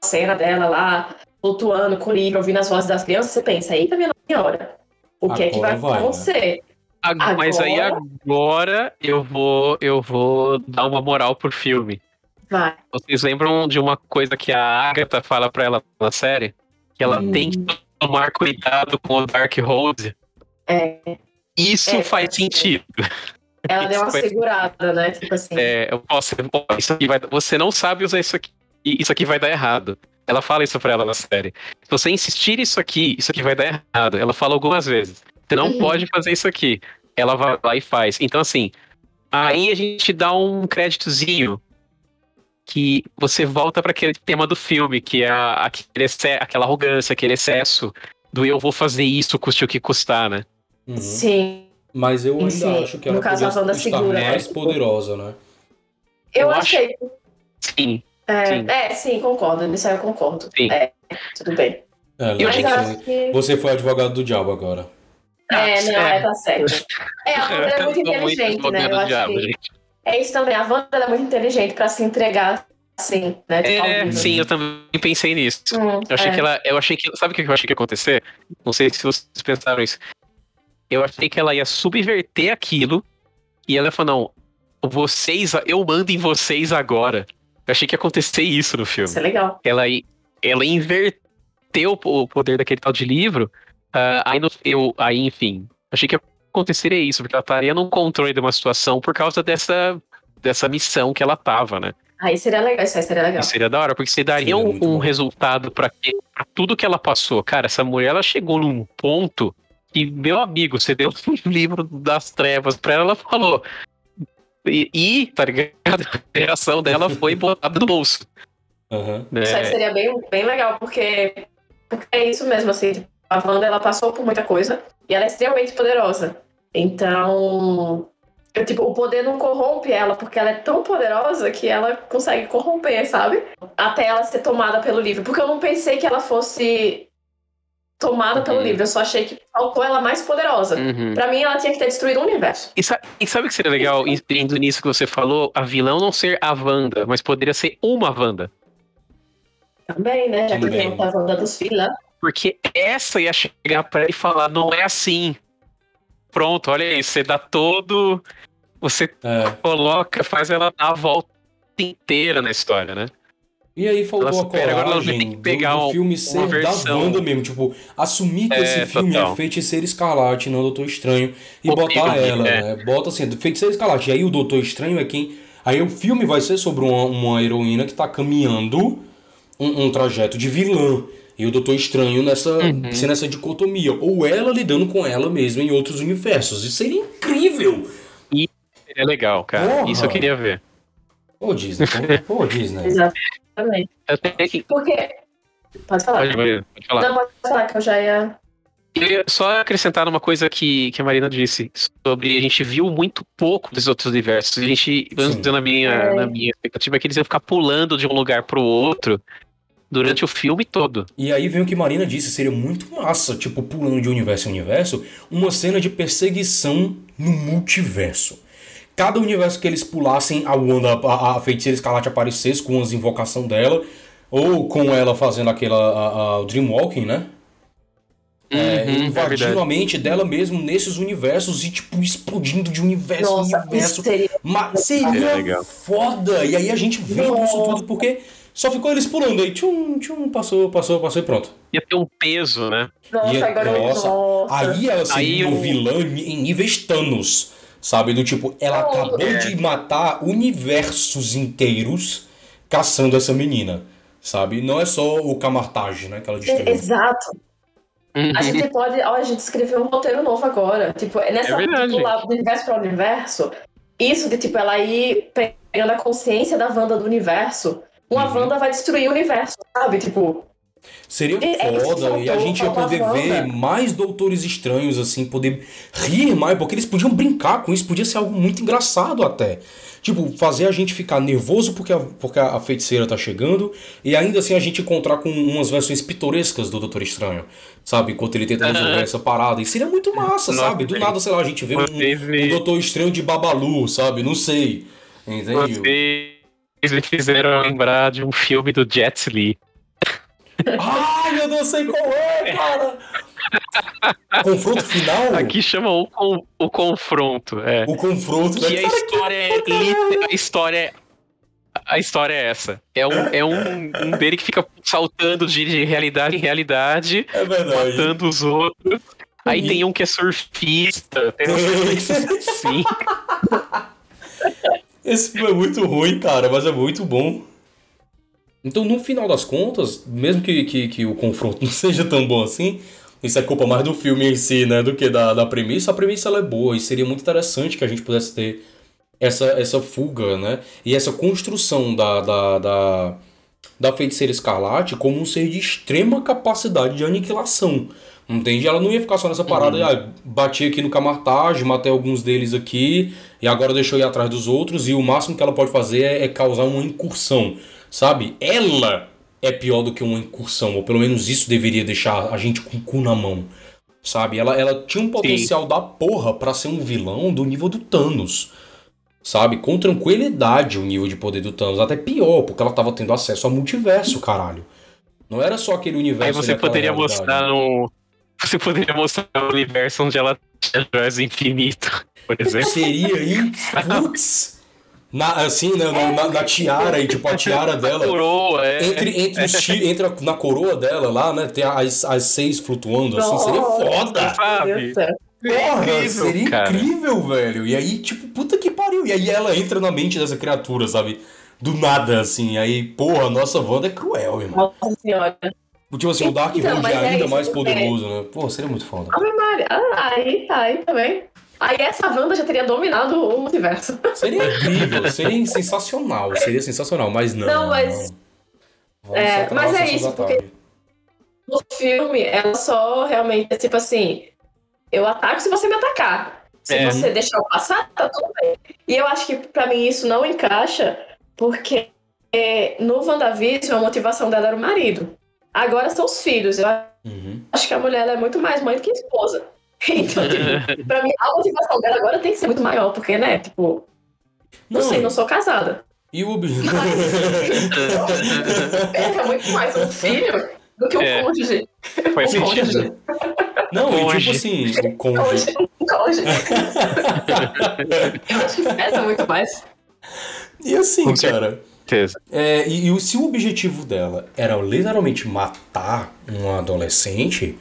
cena dela lá, flutuando com o livro, ouvindo as vozes das crianças, você pensa, eita, minha senhora, o que agora é que vai, vai né? acontecer? Né? Agora... Mas aí agora eu vou, eu vou dar uma moral pro filme. Vai. Vocês lembram de uma coisa que a Agatha fala pra ela na série? Que ela hum. tem que tomar cuidado com o Dark Hold. É. Isso é, faz é. sentido. Ela deu uma segurada, né? Tipo assim. É, eu posso, isso aqui vai, você não sabe usar isso aqui. Isso aqui vai dar errado. Ela fala isso pra ela na série. Se você insistir isso aqui, isso aqui vai dar errado. Ela fala algumas vezes. Você não uhum. pode fazer isso aqui. Ela vai lá e faz. Então, assim, aí a gente dá um créditozinho que você volta para aquele tema do filme, que é aquele aquela arrogância, aquele excesso do eu vou fazer isso, custe o que custar, né? Uhum. Sim. Mas eu ainda Sim. acho que ela no caso, podia estar segura, mais poderosa, né? Eu, eu achei. Sim. É, sim. é, sim, concordo. Nisso aí eu concordo. Sim. É, tudo bem. É, acho que... Você foi advogado do diabo agora. É, não, é, tá certo. É, a Wanda é muito inteligente, muito né? Eu acho diabo, que... É isso também, a Wanda é muito inteligente pra se entregar assim, né? É, sim, eu também pensei nisso. Hum, eu achei é. que ela. Eu achei que. Sabe o que eu achei que ia acontecer? Não sei se vocês pensaram isso. Eu achei que ela ia subverter aquilo e ela ia falar, não, vocês, eu mando em vocês agora. Eu achei que ia acontecer isso no filme. Isso é legal. Ela, ela inverteu o poder daquele tal de livro. Uh, aí, no, eu, aí, enfim, achei que aconteceria isso, porque ela estaria num controle de uma situação por causa dessa, dessa missão que ela tava, né? Aí seria legal, isso aí seria legal. Isso seria da hora, porque você daria um, um resultado para tudo que ela passou. Cara, essa mulher ela chegou num ponto que, meu amigo, você deu um livro das trevas pra ela, ela falou: e, e, tá ligado? A reação dela foi botada no bolso. Uhum. É... Isso aí seria bem, bem legal, porque, porque é isso mesmo, assim. A Wanda, ela passou por muita coisa e ela é extremamente poderosa. Então, Tipo, o poder não corrompe ela, porque ela é tão poderosa que ela consegue corromper, sabe? Até ela ser tomada pelo livro. Porque eu não pensei que ela fosse tomada uhum. pelo livro. Eu só achei que faltou ela mais poderosa. Uhum. Pra mim, ela tinha que ter destruído o universo. E sabe, e sabe o que seria legal, indo nisso que você falou? A vilão não ser a Wanda, mas poderia ser uma Wanda. Também, né? Já Também. que tem a Wanda dos filhos. Porque essa ia chegar pra ele e falar, não é assim. Pronto, olha aí, você dá todo. Você é. coloca, faz ela dar a volta inteira na história, né? E aí faltou ela a coragem agora tem que pegar do, do filme ser versão... da Wanda mesmo, tipo, assumir que é, esse filme é total. é Feiticeiro Escarlate, não Doutor Estranho, e botar ela, é. né? Bota assim, Feiticeiro Escarlate, e aí o Doutor Estranho é quem... Aí o filme vai ser sobre uma, uma heroína que tá caminhando um, um trajeto de vilã. E o Doutor Estranho nessa, uhum. nessa dicotomia. Ou ela lidando com ela mesma em outros universos. Isso seria incrível! E é legal, cara. Porra. Isso eu queria ver. Pô, Disney. Pô, Disney. Exatamente. Porque. Pode falar. Pode, pode falar. Não, pode falar que eu já ia. Eu ia só acrescentar uma coisa que, que a Marina disse sobre a gente viu muito pouco dos outros universos. A gente, vamos dizer, na minha, é. na minha expectativa, é que eles iam ficar pulando de um lugar pro outro durante o filme todo. E aí vem o que Marina disse, seria muito massa, tipo, pulando de universo em universo, uma cena de perseguição no multiverso. Cada universo que eles pulassem, a Wanda, a, a feiticeira Escarlate aparecesse com as invocação dela, ou com ela fazendo aquela, a, a, o Dreamwalking, né? É, uhum, é, invadindo é a mente dela mesmo nesses universos e, tipo, explodindo de universo Nossa, em universo. Seria, Mas seria foda! E aí a gente vê Nossa. isso tudo porque só ficou eles pulando aí, tchum, tchum, passou, passou, passou e pronto. Ia ter um peso, né? Nossa, Ia, agora nossa. nossa. Aí ela seria um vilã em níveis Thanos, sabe? Do tipo, ela acabou é. de matar universos inteiros caçando essa menina, sabe? Não é só o Camartage, né, que ela destruiu. Exato. Uhum. A gente pode, ó, a gente escreveu um roteiro novo agora. Tipo, nessa é tipo, lá, do universo para o universo, isso de tipo ela ir pegando a consciência da Wanda do universo uma uhum. Wanda vai destruir o universo, sabe? Tipo. Seria é, foda e a gente ia poder ver mais doutores estranhos, assim, poder rir mais, porque eles podiam brincar com isso, podia ser algo muito engraçado até. Tipo, fazer a gente ficar nervoso porque a, porque a feiticeira tá chegando e ainda assim a gente encontrar com umas versões pitorescas do Doutor Estranho, sabe? Enquanto ele tenta resolver essa parada. E seria muito massa, Nossa, sabe? Do nada, sei lá, a gente vê um, um Doutor Estranho de Babalu, sabe? Não sei. Entendeu? me fizeram lembrar de um filme do Jet Li. Ai, eu não sei qual é, cara! confronto final? Aqui chama o, o confronto, é. O confronto, Que a história é, a história é a história é essa. É um, é um, um dele que fica saltando de realidade em realidade, é matando os outros. Aí e... tem um que é surfista, tem um surfista assim. Esse filme é muito ruim, cara, mas é muito bom. Então, no final das contas, mesmo que, que, que o confronto não seja tão bom assim, isso é culpa mais do filme em si, né, do que da, da premissa. A premissa ela é boa e seria muito interessante que a gente pudesse ter essa, essa fuga, né, e essa construção da, da, da, da feiticeira escarlate como um ser de extrema capacidade de aniquilação. Entende? Ela não ia ficar só nessa parada, uhum. ah, bati aqui no Camartage, matei alguns deles aqui, e agora deixou ir atrás dos outros, e o máximo que ela pode fazer é, é causar uma incursão, sabe? Ela é pior do que uma incursão, ou pelo menos isso deveria deixar a gente com o cu na mão, sabe? Ela, ela tinha um potencial Sim. da porra para ser um vilão do nível do Thanos, sabe? Com tranquilidade o nível de poder do Thanos, até pior, porque ela tava tendo acesso ao multiverso, caralho. Não era só aquele universo. Aí você poderia mostrar você poderia mostrar o universo onde ela tinha joias infinito, por exemplo. Seria aí? Putz! Na, assim, né, na, na, na, tiara e tipo a tiara dela. Coroa, é. Entre, entre, os, entre a, na coroa dela lá, né? Tem as, as seis flutuando assim, seria foda! Sabe? Porra, incrível, seria cara. incrível, velho. E aí, tipo, puta que pariu. E aí ela entra na mente dessa criatura, sabe? Do nada, assim. Aí, porra, nossa Wanda é cruel, irmão. Nossa senhora. Tipo assim, o Dark então, é, é ainda mais poderoso, né? Pô, seria muito foda. Ave Maria. Ah, aí tá, aí também. Aí essa Wanda já teria dominado o multiverso. Seria incrível, seria sensacional, seria sensacional, mas não. Não, mas. Não. É, mas é isso, porque no filme ela só realmente é tipo assim: eu ataco se você me atacar. Se é. você deixar o passar, tá tudo bem. E eu acho que para mim isso não encaixa, porque é, no WandaVision a motivação dela era o marido. Agora são os filhos. Eu uhum. acho que a mulher é muito mais mãe do que esposa. Então, tipo, pra mim, a motivação dela agora tem que ser muito maior, porque, né, tipo. Não, não sei, não sou casada. E o objetivo. Pesa muito mais um filho do que um é. cônjuge. Faz um sentido. Cônjuge. Não, cônjuge. e tipo assim, um cônjuge. Um cônjuge. Eu acho que pesa muito mais. E assim, Com cara. Certeza. É, e, e se o objetivo dela era literalmente matar um adolescente,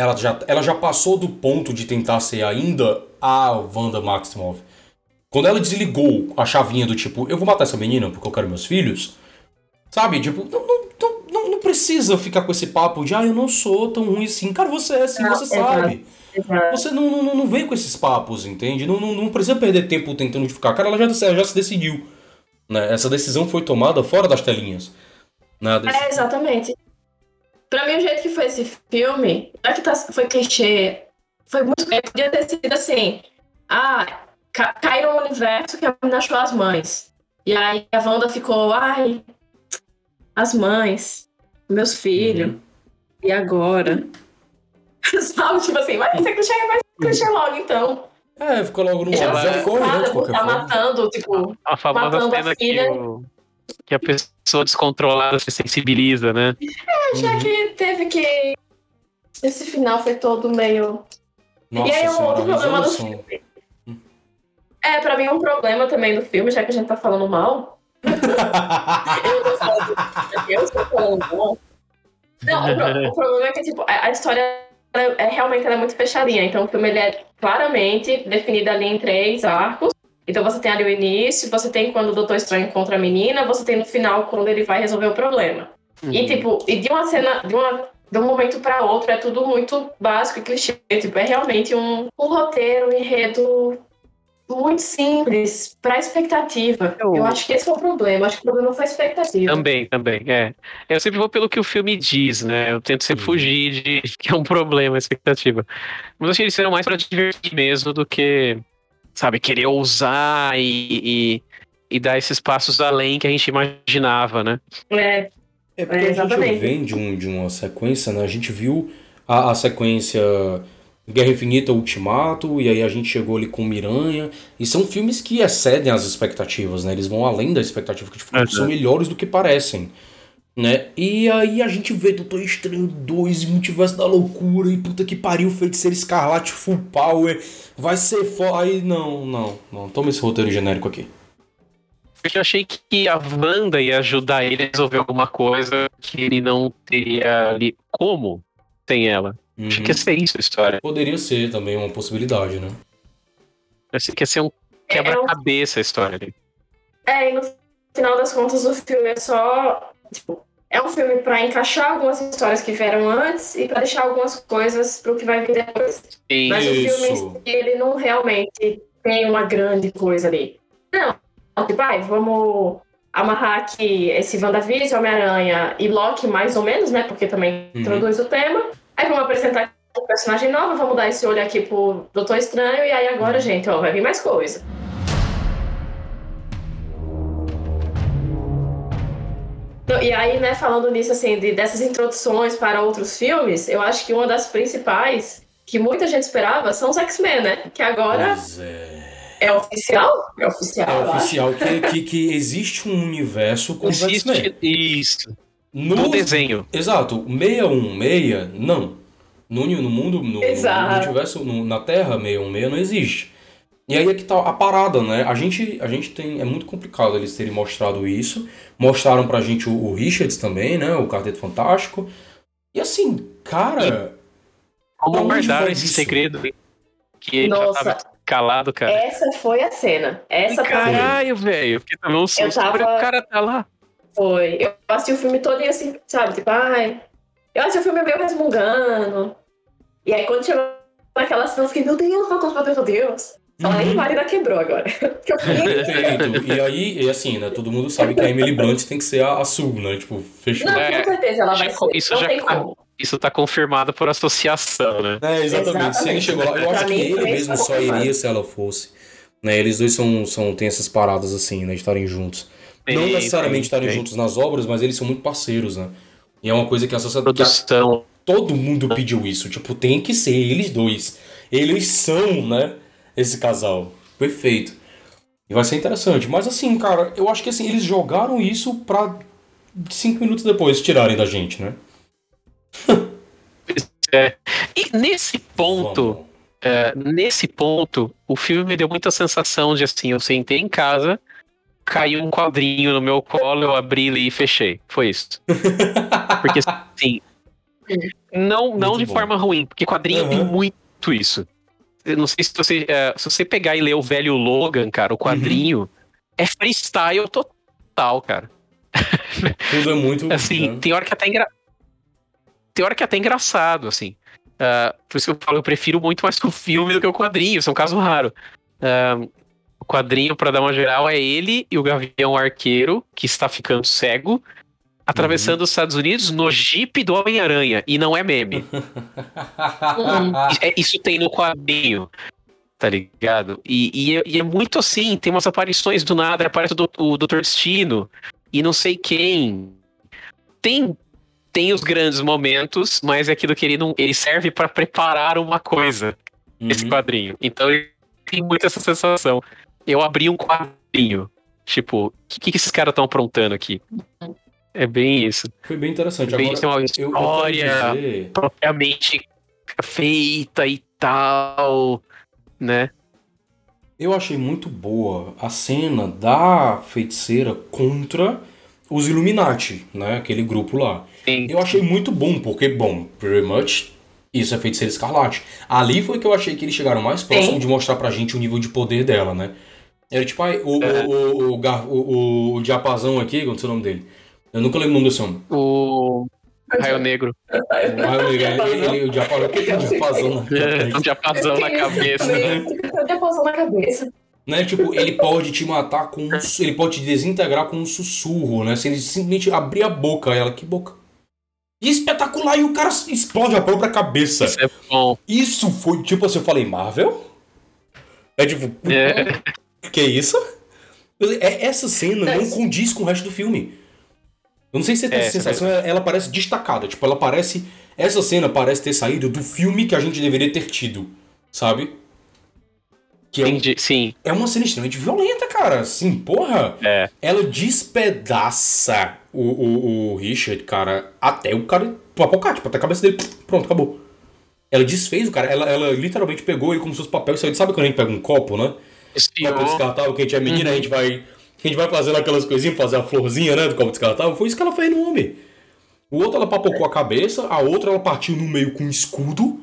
ela já, ela já passou do ponto de tentar ser ainda a Wanda Maximoff. Quando ela desligou a chavinha do tipo, eu vou matar essa menina porque eu quero meus filhos, sabe? Tipo, não, não, não, não precisa ficar com esse papo de, ah, eu não sou tão ruim assim. Cara, você é assim, você sabe. Você não, não, não vem com esses papos, entende? Não, não, não precisa perder tempo tentando ficar. Cara, ela já, ela já se decidiu. Né? Essa decisão foi tomada fora das telinhas. Né? É, exatamente. Pra mim, o jeito que foi esse filme, já que tá, foi clichê, foi muito. Podia ter sido assim. Ah, ca caiu no universo que a menina achou as mães. E aí a Wanda ficou, ai, as mães, meus filhos. Uhum. E agora? Sabe, tipo assim, mas você clichê, mas clichê logo então. É, ficou logo no ela já ficou, né, tá forma. matando, tipo, a famosa matando cena a filha. Que, o, que a pessoa descontrolada se sensibiliza, né? É, já uhum. que teve que. Esse final foi todo meio. Nossa e aí um outro problema do filme. É, pra mim um problema também do filme, já que a gente tá falando mal. eu tô falando. Eu estou falando mal. Não, o, o, problema é que, tipo, a, a história é, realmente ela é muito fechadinha. Então o filme ele é claramente definido ali em três arcos. Então você tem ali o início, você tem quando o Doutor Estranho encontra a menina, você tem no final quando ele vai resolver o problema. Uhum. E tipo, e de uma cena, de, uma, de um momento para outro é tudo muito básico e clichê. Tipo, é realmente um, um roteiro, um enredo muito simples para expectativa. Eu... eu... acho que esse foi o problema. Acho que o problema foi a expectativa. Também, também, é. Eu sempre vou pelo que o filme diz, né? Eu tento sempre uhum. fugir de que é um problema a expectativa. Mas eu achei que eles serão mais para divertir mesmo do que, sabe, querer ousar e, e, e, dar esses passos além que a gente imaginava, né? É. É porque é, a gente vem de, um, de uma sequência, né? A gente viu a, a sequência Guerra Infinita Ultimato, e aí a gente chegou ali com Miranha. E são filmes que excedem as expectativas, né? Eles vão além da expectativa, que tipo, uhum. são melhores do que parecem. Né? E aí a gente vê Doutor Estranho 2, Multiverso da Loucura, e puta que pariu, Feiticeiro Escarlate Full Power, vai ser foda. Aí não, não, não, toma esse roteiro genérico aqui. Eu achei que a Wanda ia ajudar ele a resolver alguma coisa que ele não teria ali. Como tem ela? Uhum. Acho que ia ser isso a história. Poderia ser também uma possibilidade, né? Achei que ia ser um quebra-cabeça a história ali. É, e no final das contas o filme é só. Tipo, é um filme para encaixar algumas histórias que vieram antes e para deixar algumas coisas pro que vai vir depois. Isso. Mas o filme ele não realmente tem uma grande coisa ali. Não, tipo, vai, vamos amarrar aqui esse WandaVision, Homem-Aranha e Loki mais ou menos, né? Porque também uhum. introduz o tema. Aí vamos apresentar um personagem novo, vamos dar esse olho aqui pro Doutor Estranho, e aí agora, uhum. gente, ó, vai vir mais coisa. E aí, né, falando nisso, assim, de, dessas introduções para outros filmes, eu acho que uma das principais, que muita gente esperava, são os X-Men, né? Que agora. É... é... oficial? É oficial. É oficial que, que, que, existe um universo com existe, os X-Men. Isso. No, no desenho. Exato. 616, não. No, no mundo, no, no universo, no, na Terra, 616 não existe. E aí é que tá a parada, né? A gente, a gente tem. É muito complicado eles terem mostrado isso. Mostraram pra gente o, o Richards também, né? O Quarteto Fantástico. E assim, cara. Como guardaram esse isso? segredo? Que Nossa. já tava calado, cara. Essa foi a cena. Essa Caralho, velho. Porque também um susto tava... o cara tá lá. Foi. Eu assisti o filme todo e assim, sabe? Tipo, ai. Eu assisti o filme meio resmungando. E aí quando chegou naquela cena, eu fiquei, meu Deus, meu Deus, meu Deus. Só uhum. Marina quebrou agora. Perfeito. e aí, e assim, né? Todo mundo sabe que a Emily Blunt tem que ser a, a Sul, né? Tipo, fechou. Não, com certeza ela vai ser. Isso não já, tem como. isso tá confirmado por associação, né? É, exatamente. exatamente. Se ele chegou lá, eu acho que ele mesmo só iria se ela fosse. Né? Eles dois são, são, têm essas paradas assim, né? De estarem juntos. Bem, Não necessariamente estarem bem. juntos nas obras, mas eles são muito parceiros, né? E é uma coisa que a sociedade. Produção. Todo mundo pediu isso. Tipo, tem que ser eles dois. Eles são, né? Esse casal. Perfeito. E vai ser interessante. Mas assim, cara, eu acho que assim, eles jogaram isso pra cinco minutos depois tirarem da gente, né? é. E nesse ponto, é, nesse ponto, o filme me deu muita sensação de assim, eu sentei em casa, caiu um quadrinho no meu colo, eu abri e fechei. Foi isso. Porque assim, não, não de bom. forma ruim, porque quadrinho uhum. tem muito isso. Eu não sei se você, uh, se você pegar e ler o velho Logan, cara, o quadrinho, uhum. é freestyle total, cara. Tudo é muito. assim, tem hora que até engra... tem hora que até engraçado, assim. Uh, por isso que eu falo, eu prefiro muito mais o filme do que o quadrinho, isso é um caso raro. Uh, o quadrinho, para dar uma geral, é ele e o Gavião Arqueiro, que está ficando cego, atravessando uhum. os Estados Unidos no Jeep do Homem-Aranha. E não é meme. é, isso tem no quadrinho. Tá ligado? E, e, é, e, é muito assim, tem umas aparições do nada, aparece o, o Dr. Destino e não sei quem. Tem tem os grandes momentos, mas é aquilo que ele não. Ele serve para preparar uma coisa. Uhum. Esse quadrinho. Então ele tem muito essa sensação. Eu abri um quadrinho. Tipo, o que, que esses caras estão aprontando aqui? É bem isso. Foi bem interessante. Bem, Agora, uma história dizer... propriamente feita e tal, né? Eu achei muito boa a cena da feiticeira contra os Illuminati, né? Aquele grupo lá. Sim. Eu achei muito bom, porque, bom, pretty much isso é feiticeira escarlate. Ali foi que eu achei que eles chegaram mais próximo Sim. de mostrar pra gente o nível de poder dela, né? Era tipo, aí, o, é. o, o, o, o, o diapasão aqui, qual é o nome dele? Eu nunca lembro o nome desse homem. O. Raio Negro. O Raio Negro, ele, ele, o diapasão. O que é o diapasão na cabeça? Um diapasão na cabeça. Um diapasão na cabeça. Né? Tipo, ele pode te matar com um, Ele pode te desintegrar com um sussurro, né? Se ele simplesmente abrir a boca, ela, que boca? E espetacular, e o cara explode a própria cabeça. Isso é bom. Isso foi, tipo assim, eu falei, Marvel? É tipo, é. que isso? É, essa cena não condiz com o resto do filme. Eu não sei se você tem é, essa sensação, ela, ela parece destacada. Tipo, ela parece. Essa cena parece ter saído do filme que a gente deveria ter tido, sabe? Que Entendi, é um, sim. É uma cena extremamente violenta, cara. Assim, porra. É. Ela despedaça o, o, o Richard, cara, até o cara. O apocate, tipo, até a cabeça dele. Pronto, acabou. Ela desfez o cara. Ela, ela literalmente pegou ele como seus papéis. Sabe quando a gente pega um copo, né? Espiou. Copo descartável, que a gente é menina, uhum. a gente vai. A gente vai fazendo aquelas coisinhas, fazer a florzinha, né? Do copo descartável. Foi isso que ela fez no homem. O outro ela papocou a cabeça, a outra ela partiu no meio com um escudo.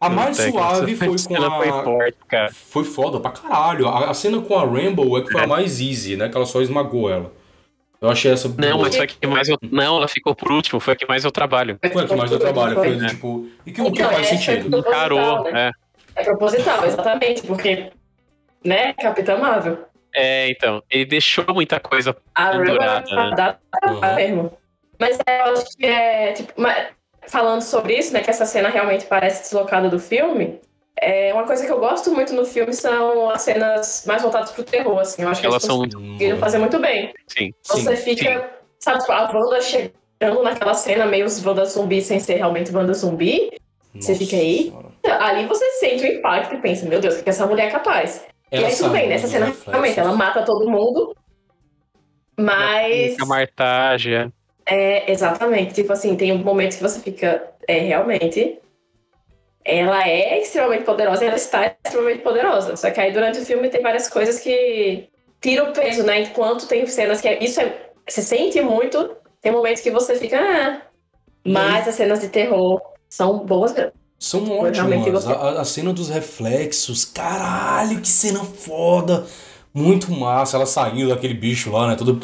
A mais suave foi com a. Foi, forte, cara. foi foda pra caralho. A, a, cena com a Rainbow é que foi é. a mais easy, né? Que ela só esmagou ela. Eu achei essa. Não, boa. mas foi a que mais eu. Não, ela ficou por último, foi a que mais eu trabalho. Foi a que mais eu trabalho, foi, foi tipo. E que, o que faz sentido? É Encarou, né? é. É proposital, exatamente, porque. Né? Capitã Marvel. É, então. Ele deixou muita coisa a pendurada. Né? Dá uhum. mesmo. Mas eu acho que é. Tipo, mas falando sobre isso, né, que essa cena realmente parece deslocada do filme, é uma coisa que eu gosto muito no filme são as cenas mais voltadas pro terror, assim. Eu acho que elas, elas conseguiram fazer muito bem. Sim. Você sim, fica, sim. sabe, tipo, a Wanda chegando naquela cena meio os Wanda zumbi sem ser realmente Wanda zumbi. Nossa você fica aí. Ali você sente o impacto e pensa, meu Deus, o que essa mulher é capaz? Ela e aí tudo bem, nessa cena realmente ela mata todo mundo. Mas. A martagem. É. É, exatamente. Tipo assim, tem um momento que você fica. É, realmente. Ela é extremamente poderosa e ela está extremamente poderosa. Só que aí durante o filme tem várias coisas que tiram o peso, né? Enquanto tem cenas que. É, isso é. Você sente muito, tem momentos que você fica. Ah, mas as cenas de terror são boas São ótimas. A, a, cena dos reflexos, caralho, que cena foda. Muito massa, ela saindo daquele bicho lá, né? Tudo.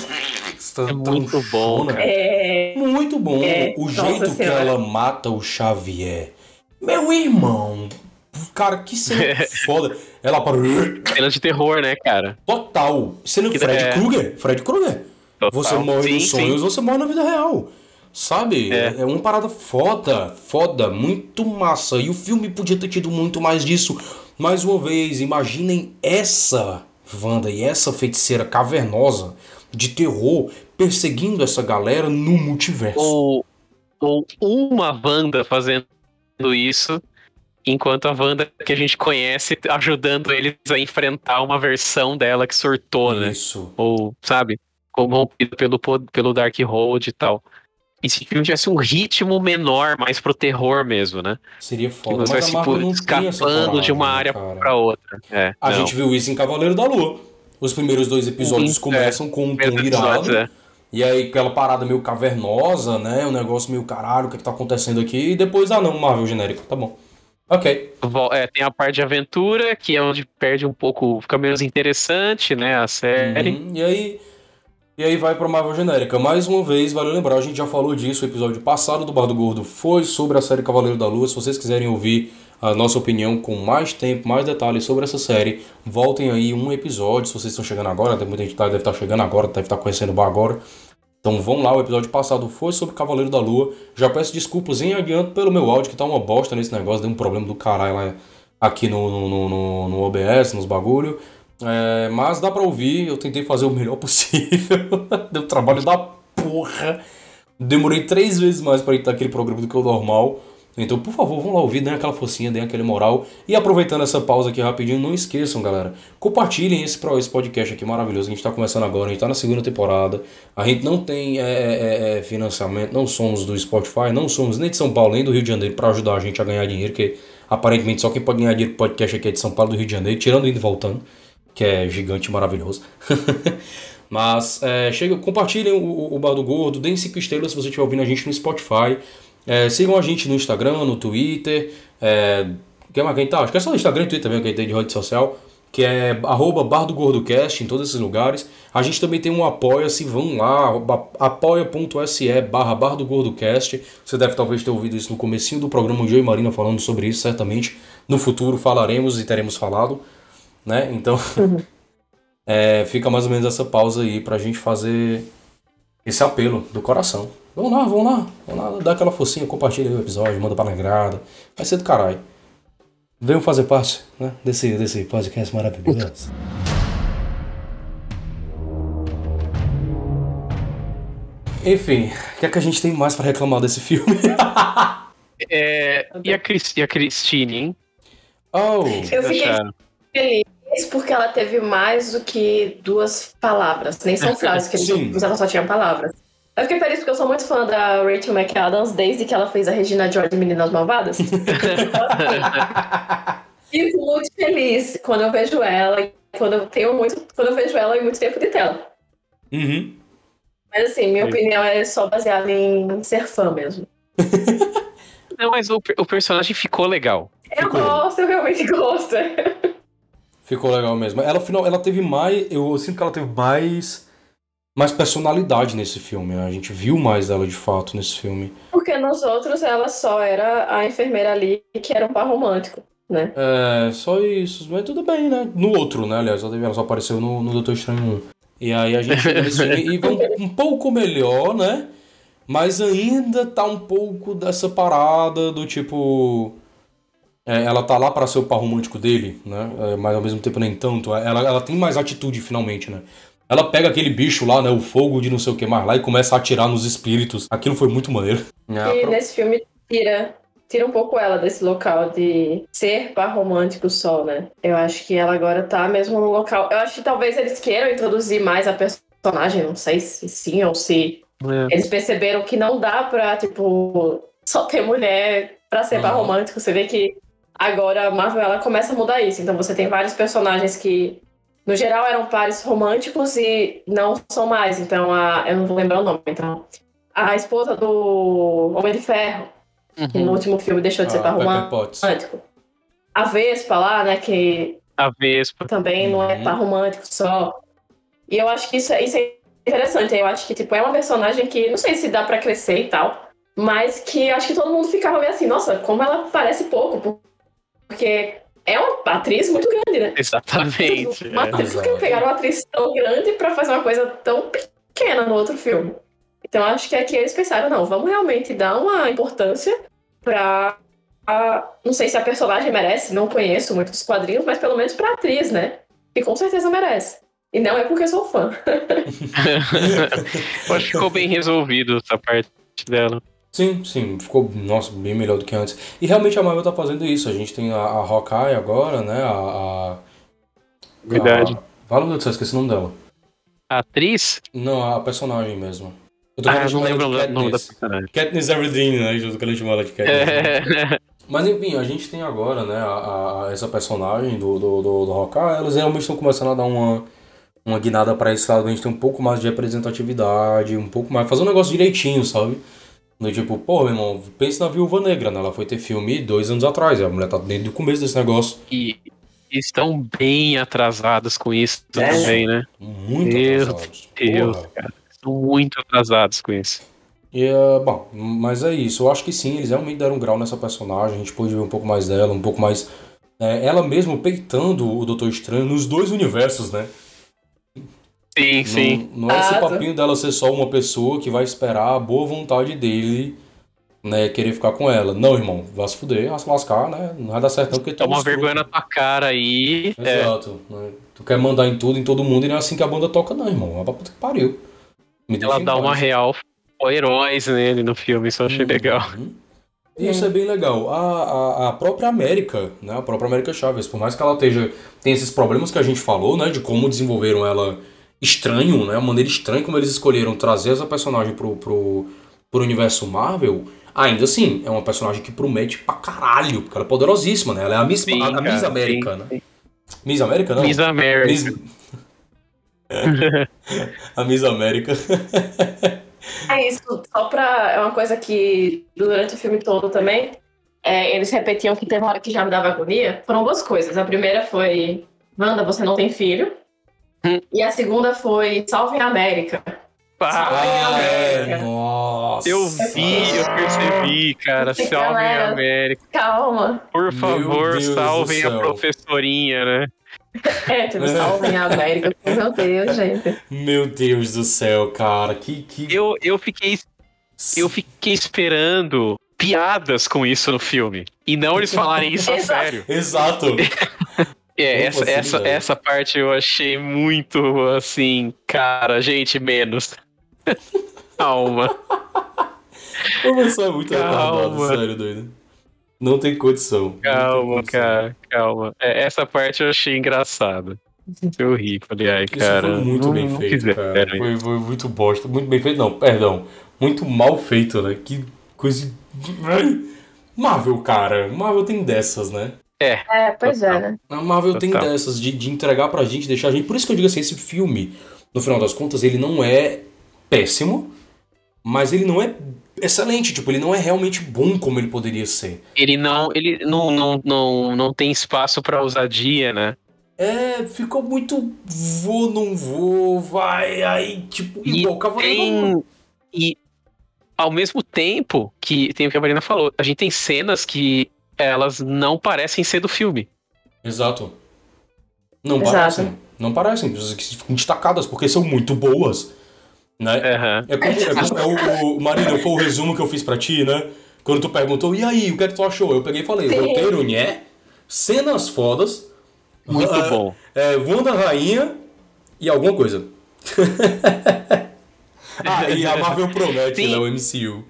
É muito bom, né? É... Muito bom. É... O Nossa jeito senhora. que ela mata o Xavier. Meu irmão. Cara, que cena foda. Ela para. Cena de terror, né, cara? Total. Cena que Fred é... Krueger. Fred Krueger. Você morre sim, nos sonhos, sim. você morre na vida real. Sabe? É. é uma parada foda, foda, muito massa. E o filme podia ter tido muito mais disso. Mais uma vez, imaginem essa Wanda e essa feiticeira cavernosa de terror perseguindo essa galera no multiverso. Ou, ou uma Wanda fazendo isso, enquanto a Wanda que a gente conhece ajudando eles a enfrentar uma versão dela que surtou, né? Isso. Ou, sabe? Corrompido pelo, pelo Darkhold e tal. E se o filme tivesse um ritmo menor, mais pro terror mesmo, né? Seria foda. Que mas tipo, escapando de uma área cara. pra outra. É, a não. gente viu isso em Cavaleiro da Lua. Os primeiros dois episódios Sim, começam é. com um tom irado. É. E aí aquela parada meio cavernosa, né? Um negócio meio caralho, o que, é que tá acontecendo aqui? E depois, ah não, Marvel genérico, tá bom. Ok. É, tem a parte de aventura, que é onde perde um pouco, fica menos interessante, né, a série. Uhum. E aí e aí vai para Marvel genérica. Mais uma vez, vale lembrar, a gente já falou disso, o episódio passado do Bar do Gordo foi sobre a série Cavaleiro da Lua. Se vocês quiserem ouvir a nossa opinião com mais tempo, mais detalhes sobre essa série, voltem aí um episódio. Se vocês estão chegando agora, tem muita gente que deve estar chegando agora, deve estar conhecendo o bar agora. Então vão lá, o episódio passado foi sobre Cavaleiro da Lua. Já peço desculpas em adianto pelo meu áudio, que tá uma bosta nesse negócio, deu um problema do caralho lá aqui no, no, no, no OBS, nos bagulho. É, mas dá pra ouvir, eu tentei fazer o melhor possível. Deu trabalho da porra. Demorei três vezes mais para editar aquele programa do que o normal. Então, por favor, vão lá ouvir, deem aquela focinha, deem aquele moral. E aproveitando essa pausa aqui rapidinho, não esqueçam, galera. Compartilhem esse, esse podcast aqui maravilhoso. A gente tá começando agora, a gente tá na segunda temporada. A gente não tem é, é, é, é financiamento, não somos do Spotify, não somos nem de São Paulo, nem do Rio de Janeiro para ajudar a gente a ganhar dinheiro, que aparentemente só quem pode ganhar dinheiro podcast aqui é de São Paulo do Rio de Janeiro, tirando indo e voltando que é gigante maravilhoso. Mas é, chega, compartilhem o, o Bar do Gordo, deem 5 estrelas se você estiver ouvindo a gente no Spotify. É, sigam a gente no Instagram, no Twitter. É, que mais quem tá? Acho que é só Instagram e Twitter também que tem de rede social. Que é arroba Bar do Gordocast em todos esses lugares. A gente também tem um apoia-se, vão lá, apoia.se barra Bar do Gordocast. Você deve talvez ter ouvido isso no comecinho do programa, o Joe e Marina falando sobre isso, certamente. No futuro falaremos e teremos falado né? Então, uhum. é, fica mais ou menos essa pausa aí pra gente fazer esse apelo do coração. Vamos lá, vamos lá, vamos lá, dá aquela focinha, compartilha o episódio, manda pra negrada. Vai ser do caralho. Venham fazer parte né, desse, desse podcast maravilhoso. Enfim, o que é que a gente tem mais para reclamar desse filme? é, e, a Chris, e a Christine, hein? Oh, eu fiquei feliz porque ela teve mais do que duas palavras. Nem são frases, que eles, ela só tinha palavras. Eu fiquei feliz porque eu sou muito fã da Rachel McAdams desde que ela fez a Regina George Meninas Malvadas. Fico muito feliz quando eu vejo ela, quando eu tenho muito, quando eu vejo ela em muito tempo de tela. Uhum. Mas assim, minha opinião é só baseada em ser fã mesmo. Não, mas o, o personagem ficou legal. Eu ficou. gosto, eu realmente gosto. Ficou legal mesmo. Ela, final, ela teve mais. Eu sinto que ela teve mais. Mais personalidade nesse filme. Né? A gente viu mais ela de fato nesse filme. Porque nos outros ela só era a enfermeira ali que era um par romântico, né? É, só isso. Mas tudo bem, né? No outro, né? Aliás, ela só apareceu no, no Doutor Estranho 1. E aí a gente e vai um, um pouco melhor, né? Mas ainda tá um pouco dessa parada do tipo é, ela tá lá para ser o par romântico dele, né? É, mas ao mesmo tempo nem tanto. Ela, ela tem mais atitude finalmente, né? Ela pega aquele bicho lá, né? O fogo de não sei o que mais lá e começa a atirar nos espíritos. Aquilo foi muito maneiro. É, e pro... nesse filme tira, tira um pouco ela desse local de ser par romântico só, né? Eu acho que ela agora tá mesmo no local. Eu acho que talvez eles queiram introduzir mais a personagem, não sei se sim ou se é. eles perceberam que não dá pra, tipo, só ter mulher pra ser uhum. par romântico. Você vê que Agora a Marvel ela começa a mudar isso. Então você tem vários personagens que, no geral, eram pares românticos e não são mais. Então a. Eu não vou lembrar o nome. Então. A esposa do Homem de Ferro, uhum. que no último filme deixou de ser ah, par romântico. A Vespa lá, né? Que. A Vespa. Também uhum. não é uhum. par romântico só. E eu acho que isso, é, isso é interessante. Eu acho que, tipo, é uma personagem que não sei se dá para crescer e tal. Mas que acho que todo mundo ficava meio assim, nossa, como ela parece pouco porque é uma atriz muito grande, né? Exatamente. Uma atriz, é. porque pegaram uma atriz tão grande pra fazer uma coisa tão pequena no outro filme. Então acho que aqui eles pensaram, não, vamos realmente dar uma importância pra. A, não sei se a personagem merece, não conheço muito dos quadrinhos, mas pelo menos pra atriz, né? Que com certeza merece. E não é porque sou fã. Eu acho que ficou bem resolvido essa parte dela. Sim, sim, ficou, nossa, bem melhor do que antes. E realmente a Marvel tá fazendo isso. A gente tem a, a Hawkeye agora, né? A. a Verdade. A, fala, meu Deus, esqueci o nome dela. A atriz? Não, a personagem mesmo. Eu tô ah, não lembro o nome da personagem. Katniss Everdeen, né? Eu tô querendo chamar ela de Katniss. É. Mas enfim, a gente tem agora, né, a, a essa personagem do, do, do, do Hawkeye, elas realmente estão começando a dar uma, uma guinada pra esse lado, a gente tem um pouco mais de representatividade, um pouco mais. Fazer um negócio direitinho, sabe? No tipo, pô, meu irmão, pense na Viúva Negra, né? Ela foi ter filme dois anos atrás, a mulher tá desde o começo desse negócio. E estão bem atrasados com isso é. também, né? Muito Meu atrasados. Deus, Porra. cara. Estão muito atrasados com isso. E, uh, bom, mas é isso. Eu acho que sim, eles realmente deram um grau nessa personagem. A gente pôde ver um pouco mais dela, um pouco mais. É, ela mesmo peitando o Doutor Estranho nos dois universos, né? Sim, não, sim. Não é esse papinho dela ser só uma pessoa que vai esperar a boa vontade dele, né, querer ficar com ela. Não, irmão, vai se fuder, vai se lascar, né? Não vai dar certo não, porque Toma uma vergonha na tua cara aí. É. Exato. É. Né? Tu quer mandar em tudo, em todo mundo, e não é assim que a banda toca, não, irmão. É pra puta que pariu. Me ela dá uma real heróis nele no filme, isso eu achei uhum. legal. Isso é bem legal. A, a, a, própria América, né? A própria América Chaves, por mais que ela esteja. tem esses problemas que a gente falou, né? De como desenvolveram ela estranho, né? A maneira estranha como eles escolheram trazer essa personagem pro, pro, pro universo Marvel, ainda assim, é uma personagem que promete pra caralho, porque ela é poderosíssima, né? Ela é a Miss, sim, a, a Miss América, sim, né? Miss América, não? Miss América. Miss... a Miss América. é isso, só pra. É uma coisa que durante o filme todo também. É, eles repetiam que teve uma hora que já me dava agonia. Foram duas coisas. A primeira foi: Wanda, você não tem filho. Hum. E a segunda foi Salve a América. Ah, é, nossa. Eu vi, eu percebi, cara. Salve a América. Calma. Por favor, salvem a professorinha, né? É, tipo, salvem a América. Meu Deus, gente. Meu Deus do céu, cara. Que, que... Eu, eu fiquei. Eu fiquei esperando piadas com isso no filme. E não eles falarem isso a sério. Exato. É, essa, assim, essa, essa parte eu achei muito assim, cara, gente, menos. Calma. Você é muito retardado, sério, doido. Não tem condição. Calma, tem condição. cara, calma. É, essa parte eu achei engraçada. Eu ri, falei, ai, cara. Isso foi muito não, bem não feito, quiser, cara. Foi, foi, muito bosta. Muito bem feito, não, perdão. Muito mal feito, né? Que coisa. Marvel, cara. Marvel tem dessas, né? É. É, pois é, né? A Marvel Total. tem dessas de, de entregar pra gente, deixar a gente. Por isso que eu digo assim, esse filme, no final das contas, ele não é péssimo, mas ele não é excelente, tipo, ele não é realmente bom como ele poderia ser. Ele não, ele não, não, não, não tem espaço para ousadia, né? É, ficou muito vou, não vou, vai, aí, tipo, e igual tem... E ao mesmo tempo que tem o que a Marina falou, a gente tem cenas que elas não parecem ser do filme. Exato. Não Exato. parecem. Não parecem. Ficam destacadas porque são muito boas. Né? Uhum. É, como, é, é o, o Marina, foi o resumo que eu fiz pra ti, né? Quando tu perguntou, e aí, o que é que tu achou? Eu peguei e falei, roteiro, né? Cenas fodas. Muito uh, bom. É, Wanda Rainha e alguma coisa. ah, e a Marvel promete, sim. né? O MCU.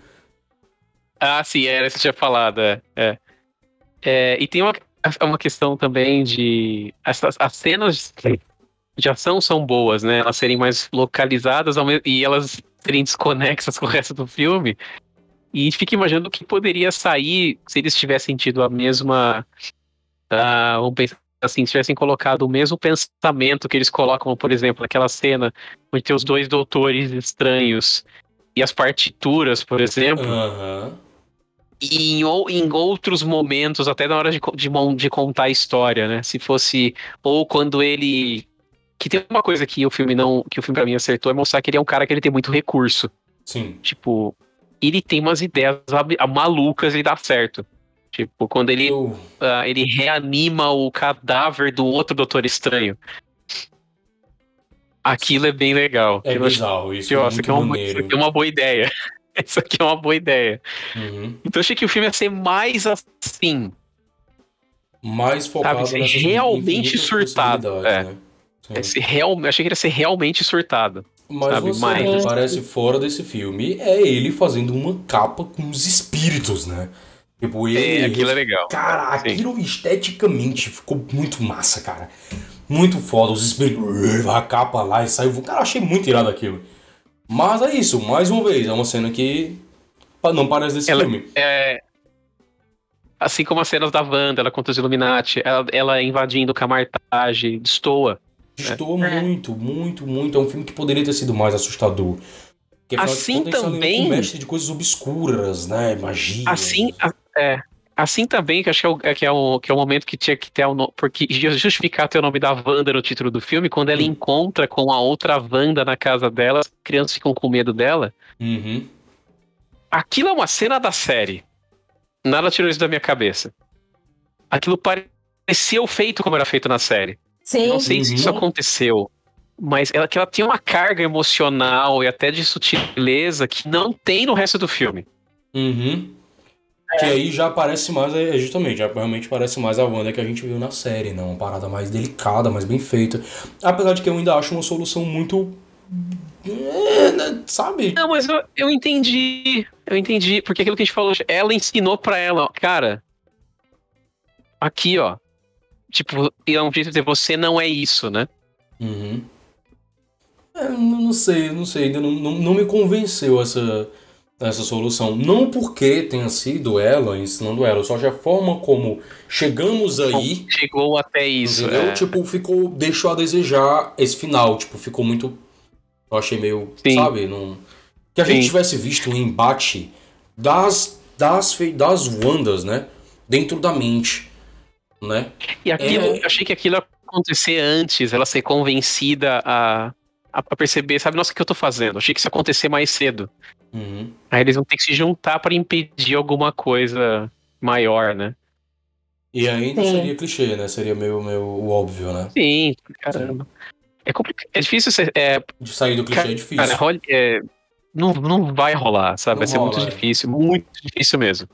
Ah, sim, era isso que tinha falado, é. é. É, e tem uma, uma questão também de. As, as cenas de ação são boas, né? Elas serem mais localizadas e elas serem desconexas com o resto do filme. E a gente fica imaginando o que poderia sair se eles tivessem tido a mesma. Uh, assim, se tivessem colocado o mesmo pensamento que eles colocam, por exemplo, naquela cena onde tem os dois doutores estranhos e as partituras, por exemplo. Uhum. E em, em outros momentos, até na hora de, de, de contar a história, né? Se fosse. Ou quando ele que tem uma coisa que o filme não. Que o filme pra mim acertou é mostrar que ele é um cara que ele tem muito recurso. Sim. Tipo, ele tem umas ideias malucas e dá certo. Tipo, quando ele, uh. Ele reanima o cadáver do outro Doutor Estranho. Aquilo é bem legal. É bizarro, isso é muito é uma, maneiro. Isso é uma boa ideia. Isso aqui é uma boa ideia. Uhum. Então eu achei que o filme ia ser mais assim. Mais focado Sabe, ser realmente surtado. É. Né? É real, eu achei que ia ser realmente surtado. Mas sabe? cena Mas- que parece fora desse filme é ele fazendo uma capa com os espíritos, né? Tipo, ele. É, aquilo é legal. Cara, Sim. aquilo esteticamente ficou muito massa, cara. Muito foda. Os espíritos. A capa lá e saiu. Cara, achei muito irado aquilo. Mas é isso, mais uma vez, é uma cena que não parece desse Ela- filme. É, assim como as cenas da Wanda, ela contra os Illuminati, ela, ela invadindo Camartage, destoa. Destoa É. muito, muito, muito. É um filme que poderia ter sido mais assustador. Porque, Assim contas, também- um mestre de coisas obscuras, né? Magia. Assim, a- é, assim também, que acho que é, o, é que, é o, que é o momento que tinha que ter o nome. Porque justificar ter o nome da Wanda no título do filme, quando ela Hum. encontra com a outra Wanda na casa dela, as crianças ficam com medo dela. Uhum. Aquilo é uma cena da série. Nada tirou isso da minha cabeça. Aquilo pareceu feito como era feito na série. Sim. Não sei se isso Uhum. aconteceu. Mas ela, que ela tinha uma carga emocional e até de sutileza que não tem no resto do filme. Uhum. Que aí já parece mais, é justamente, já realmente parece mais a Wanda que a gente viu na série, né? Uma parada mais delicada, mais bem feita. Apesar de que eu ainda acho uma solução muito. é, Sabe? Não, mas eu, eu entendi. Eu entendi. Porque aquilo que a gente falou, ela ensinou pra ela, ó, cara. Aqui, ó. Tipo, é de dizer, você não é isso, né? Uhum. É, não, não sei, não sei, ainda não, não, não me convenceu essa, essa solução. Não porque tenha sido ela ensinando ela, só que a forma como chegamos aí. Chegou até isso. Entendeu? é. Tipo, ficou. Deixou a desejar esse final. Tipo, ficou muito. Eu achei meio. Sim. Sabe? Não... Que a gente Sim. tivesse visto um embate das. Das, das Wandas, né? Dentro da mente. Né? E aquilo, É. eu achei que aquilo ia acontecer antes, ela ser convencida a, a a perceber, sabe, nossa, o que eu tô fazendo? Achei que isso ia acontecer mais cedo. Uhum. Aí eles vão ter que se juntar pra impedir alguma coisa maior, né? E ainda Sim. seria clichê, né? Seria meio, meio o óbvio, né? Sim, caramba. É, complicado, é difícil ser. É, De sair do clichê é difícil. cara, role- é, não, não vai rolar, sabe? Não vai ser rola, muito é. difícil, muito difícil mesmo.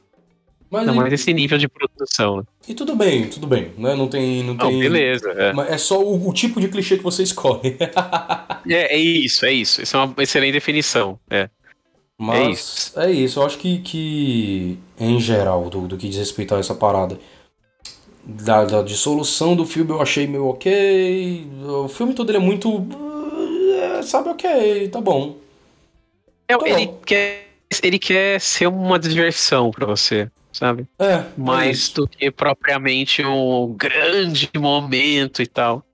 Mas, Não, e, mas esse nível de produção. né? e tudo bem, tudo bem. Né? Não tem. Não Não, tem... beleza. É. É só o, o tipo de clichê que você escolhe. É, é isso, é isso. Isso é uma excelente definição. É. Mas é isso, eu acho que, que em geral, do, do que diz respeito a essa parada da, da dissolução do filme, eu achei meio ok. O filme todo ele é muito. é, sabe, ok, tá bom. É, Tá ele, bom. quer, ele quer ser uma diversão pra você, sabe? É, é Mais do que propriamente um grande momento e tal.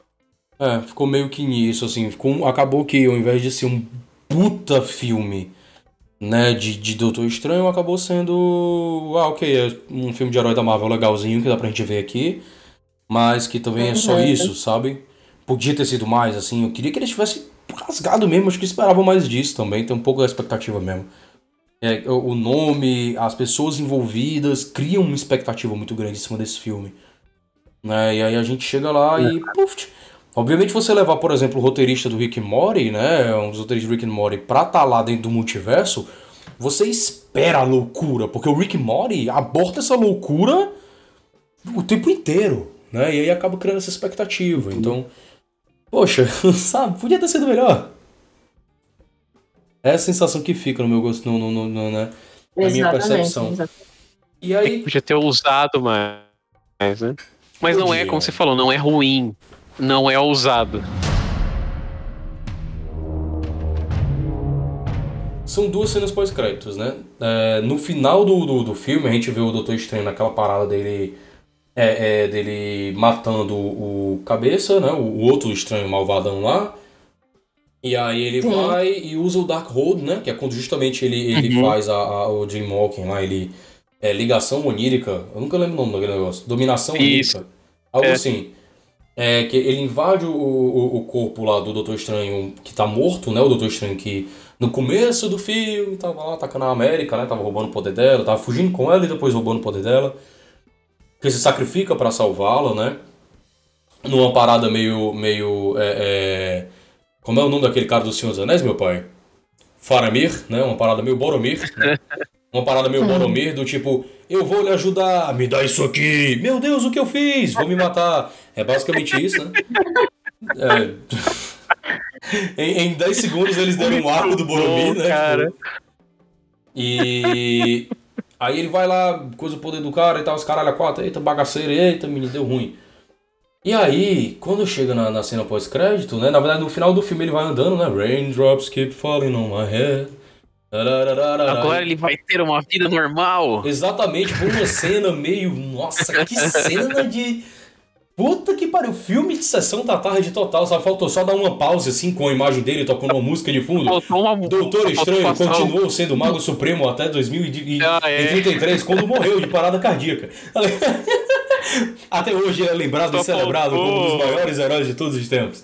É, ficou meio que nisso, assim. Ficou, acabou que ao invés de ser um puta filme, né, de, de Doutor Estranho, acabou sendo. Ah, ok, é um filme de herói da Marvel legalzinho que dá pra gente ver aqui. Mas que também é só Uhum. isso, sabe? Podia ter sido mais, assim. Eu queria que eles tivessem rasgado mesmo, acho que esperavam mais disso também. Tem um pouco da expectativa mesmo. É, o nome, as pessoas envolvidas criam uma expectativa muito grande em cima desse filme. Né? E aí a gente chega lá e. Puf, Obviamente, você levar, por exemplo, o roteirista do Rick Morty, né? Um dos roteiristas do Rick Morty, pra estar lá dentro do multiverso, você espera a loucura, porque o Rick Morty aborta essa loucura o tempo inteiro, né? E aí acaba criando essa expectativa. Então, poxa, sabe, podia ter sido melhor. É a sensação que fica no meu gosto, no, no, no, no, né? Na minha percepção. exatamente. E aí, Podia ter usado mais, né? Mas não é, como você falou, não é ruim. Não é ousado. São duas cenas pós-créditos, né? É, no final do, do, do filme, a gente vê o Doutor Estranho naquela parada dele. É, é, dele matando o cabeça, né? O, o outro estranho malvadão lá. E aí ele Sim. vai e usa o Darkhold, né? Que é quando justamente ele, ele Uhum. faz a, a- o Dreamwalking lá, ele. É ligação onírica. Eu nunca lembro o nome daquele negócio. Dominação Isso. onírica. Algo É. assim. É que ele invade o, o, o corpo lá do Doutor Estranho que tá morto, né? O Doutor Estranho que no começo do filme tava lá atacando a América, né? Tava roubando o poder dela, tava fugindo com ela e depois roubando o poder dela. Que se sacrifica pra salvá-la, né? Numa parada meio. meio. É, Como é o nome daquele cara do Senhor dos Anéis, meu pai? Faramir, né? Uma parada meio Boromir. Né? Uma parada meio Boromir, do tipo, eu vou lhe ajudar, me dá isso aqui. Meu Deus, o que eu fiz? Vou me matar. É basicamente isso, né? É... em, em 10 segundos eles deram um arco do Boromir, né? Cara. Tipo... E aí ele vai lá, coisa o poder do cara e tal, os caralho a quatro, eita, bagaceiro, eita, menino, deu ruim. E aí, quando chega na, na cena pós-crédito, né? Na verdade, no final do filme ele vai andando, né? Raindrops keep falling on my head. Agora ele vai ter uma vida normal. Exatamente, foi uma cena meio. Nossa, que cena de. Puta que pariu, filme de sessão da tarde total, só faltou só dar uma pausa assim com a imagem dele tocando uma música de fundo. Uma... Doutor Estranho continuou sendo Mago Supremo até 2033, ah, é. quando morreu de parada cardíaca. Até hoje é lembrado e celebrado como um dos maiores heróis de todos os tempos.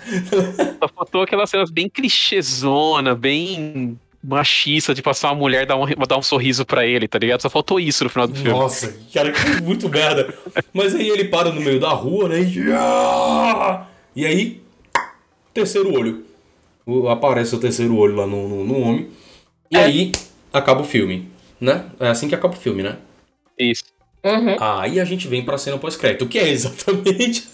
Só faltou aquelas cenas bem clichêzona, bem machista de passar uma mulher dar um, dar um sorriso para ele, tá ligado? Só faltou isso no final do filme. Nossa, cara, que muito merda. Mas aí ele para no meio da rua, né? E, e aí, terceiro olho. Aparece o terceiro olho lá no, no, no homem. E é. aí, acaba o filme, né? É assim que acaba o filme, né? Isso. Uhum. Aí a gente vem pra cena pós-crédito, que é exatamente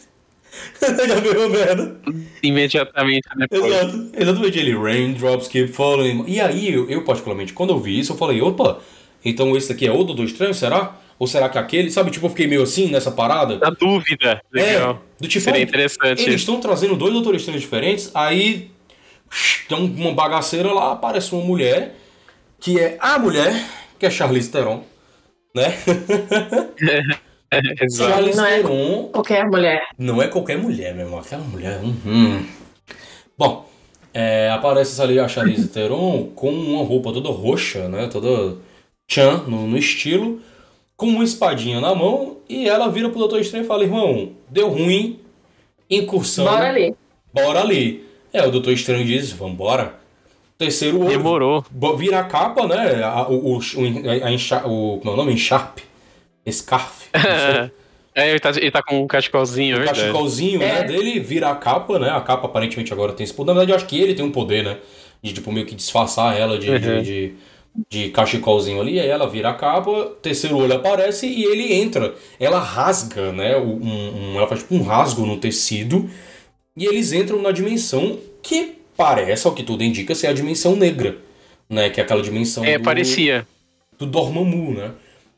Já viu merda? Imediatamente depois. Exato, exatamente. Ele, raindrops keep falling. E aí, eu, eu, particularmente, quando eu vi isso, eu falei, opa, então esse aqui é o Doutor Estranho, será? Ou será que é aquele? Sabe, tipo, eu fiquei meio assim nessa parada. Na dúvida. Legal. É, do tipo, Seria interessante. Eles estão trazendo dois Doutores Estranhos diferentes, aí tem uma bagaceira lá, aparece uma mulher, que é a mulher, que é Charlize Theron, né? Exato. Não é qualquer mulher. Não é qualquer mulher, meu irmão. Aquela mulher. Uhum. Bom, é, aparece ali a Charlize Theron com uma roupa toda roxa, né? Toda chan no, no, estilo, com uma espadinha na mão e ela vira pro Doutor Estranho e fala: Irmão, deu ruim, incursão. Bora ali. Bora ali. É, o Doutor Estranho diz: Vambora. Terceiro olho. Demorou. Vira a capa, né? A, o, o, a, a, o, como é o nome? Encharpe. Scarf. é, ele tá, ele tá com um cachecolzinho, é O cachecolzinho, né, é. dele vira a capa, né? A capa aparentemente agora tem esse poder. Na verdade, eu acho que ele tem um poder, né? De, tipo, meio que disfarçar ela de, uhum. de, de, de cachecolzinho ali. Aí ela vira a capa, terceiro olho aparece e ele entra. Ela rasga, né? Um, um, ela faz tipo um rasgo no tecido. E eles entram na dimensão que parece, ao que tudo indica, ser a dimensão negra. Né? Que é aquela dimensão. É, do, parecia. Do Dormammu, né?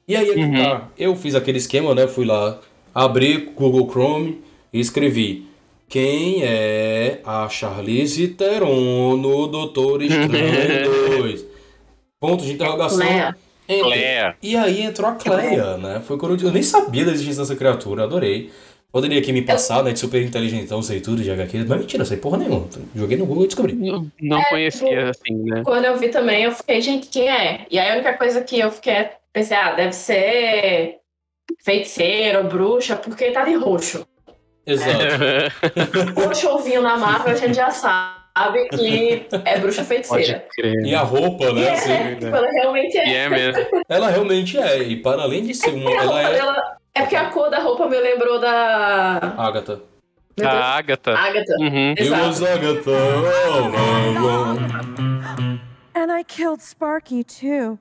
E aí, é uhum. tá. Eu fiz aquele esquema, né? Fui lá, abri Google Chrome e escrevi quem é a Charlize Theron no Doutor Estranho 2? Ponto de interrogação. Cleia. Cleia. E aí entrou a Cleia, né? Foi quando eu, eu nem sabia da existência dessa criatura, adorei. Poderia aqui me passar, né, de super inteligente, então sei tudo de HQ, mas mentira, sei porra nenhuma. Joguei no Google e descobri. Não, não é, conhecia, assim, né? Quando eu vi também, eu fiquei, gente, quem é? E aí a única coisa que eu fiquei Pensei, ah, deve ser feiticeiro, bruxa, porque tá de roxo. Exato. roxo ou vinho na Marvel, a gente já sabe que é bruxa feiticeira. Pode crer. E a roupa, né? Assim, é, tipo, ela realmente é. E é mesmo. Ela realmente é. E para além de ser uma. Ela é... Dela, é porque a cor da roupa me lembrou da. Agatha. A Agatha. Agatha. Uhum. Exato. Agatha. And I killed Sparky too.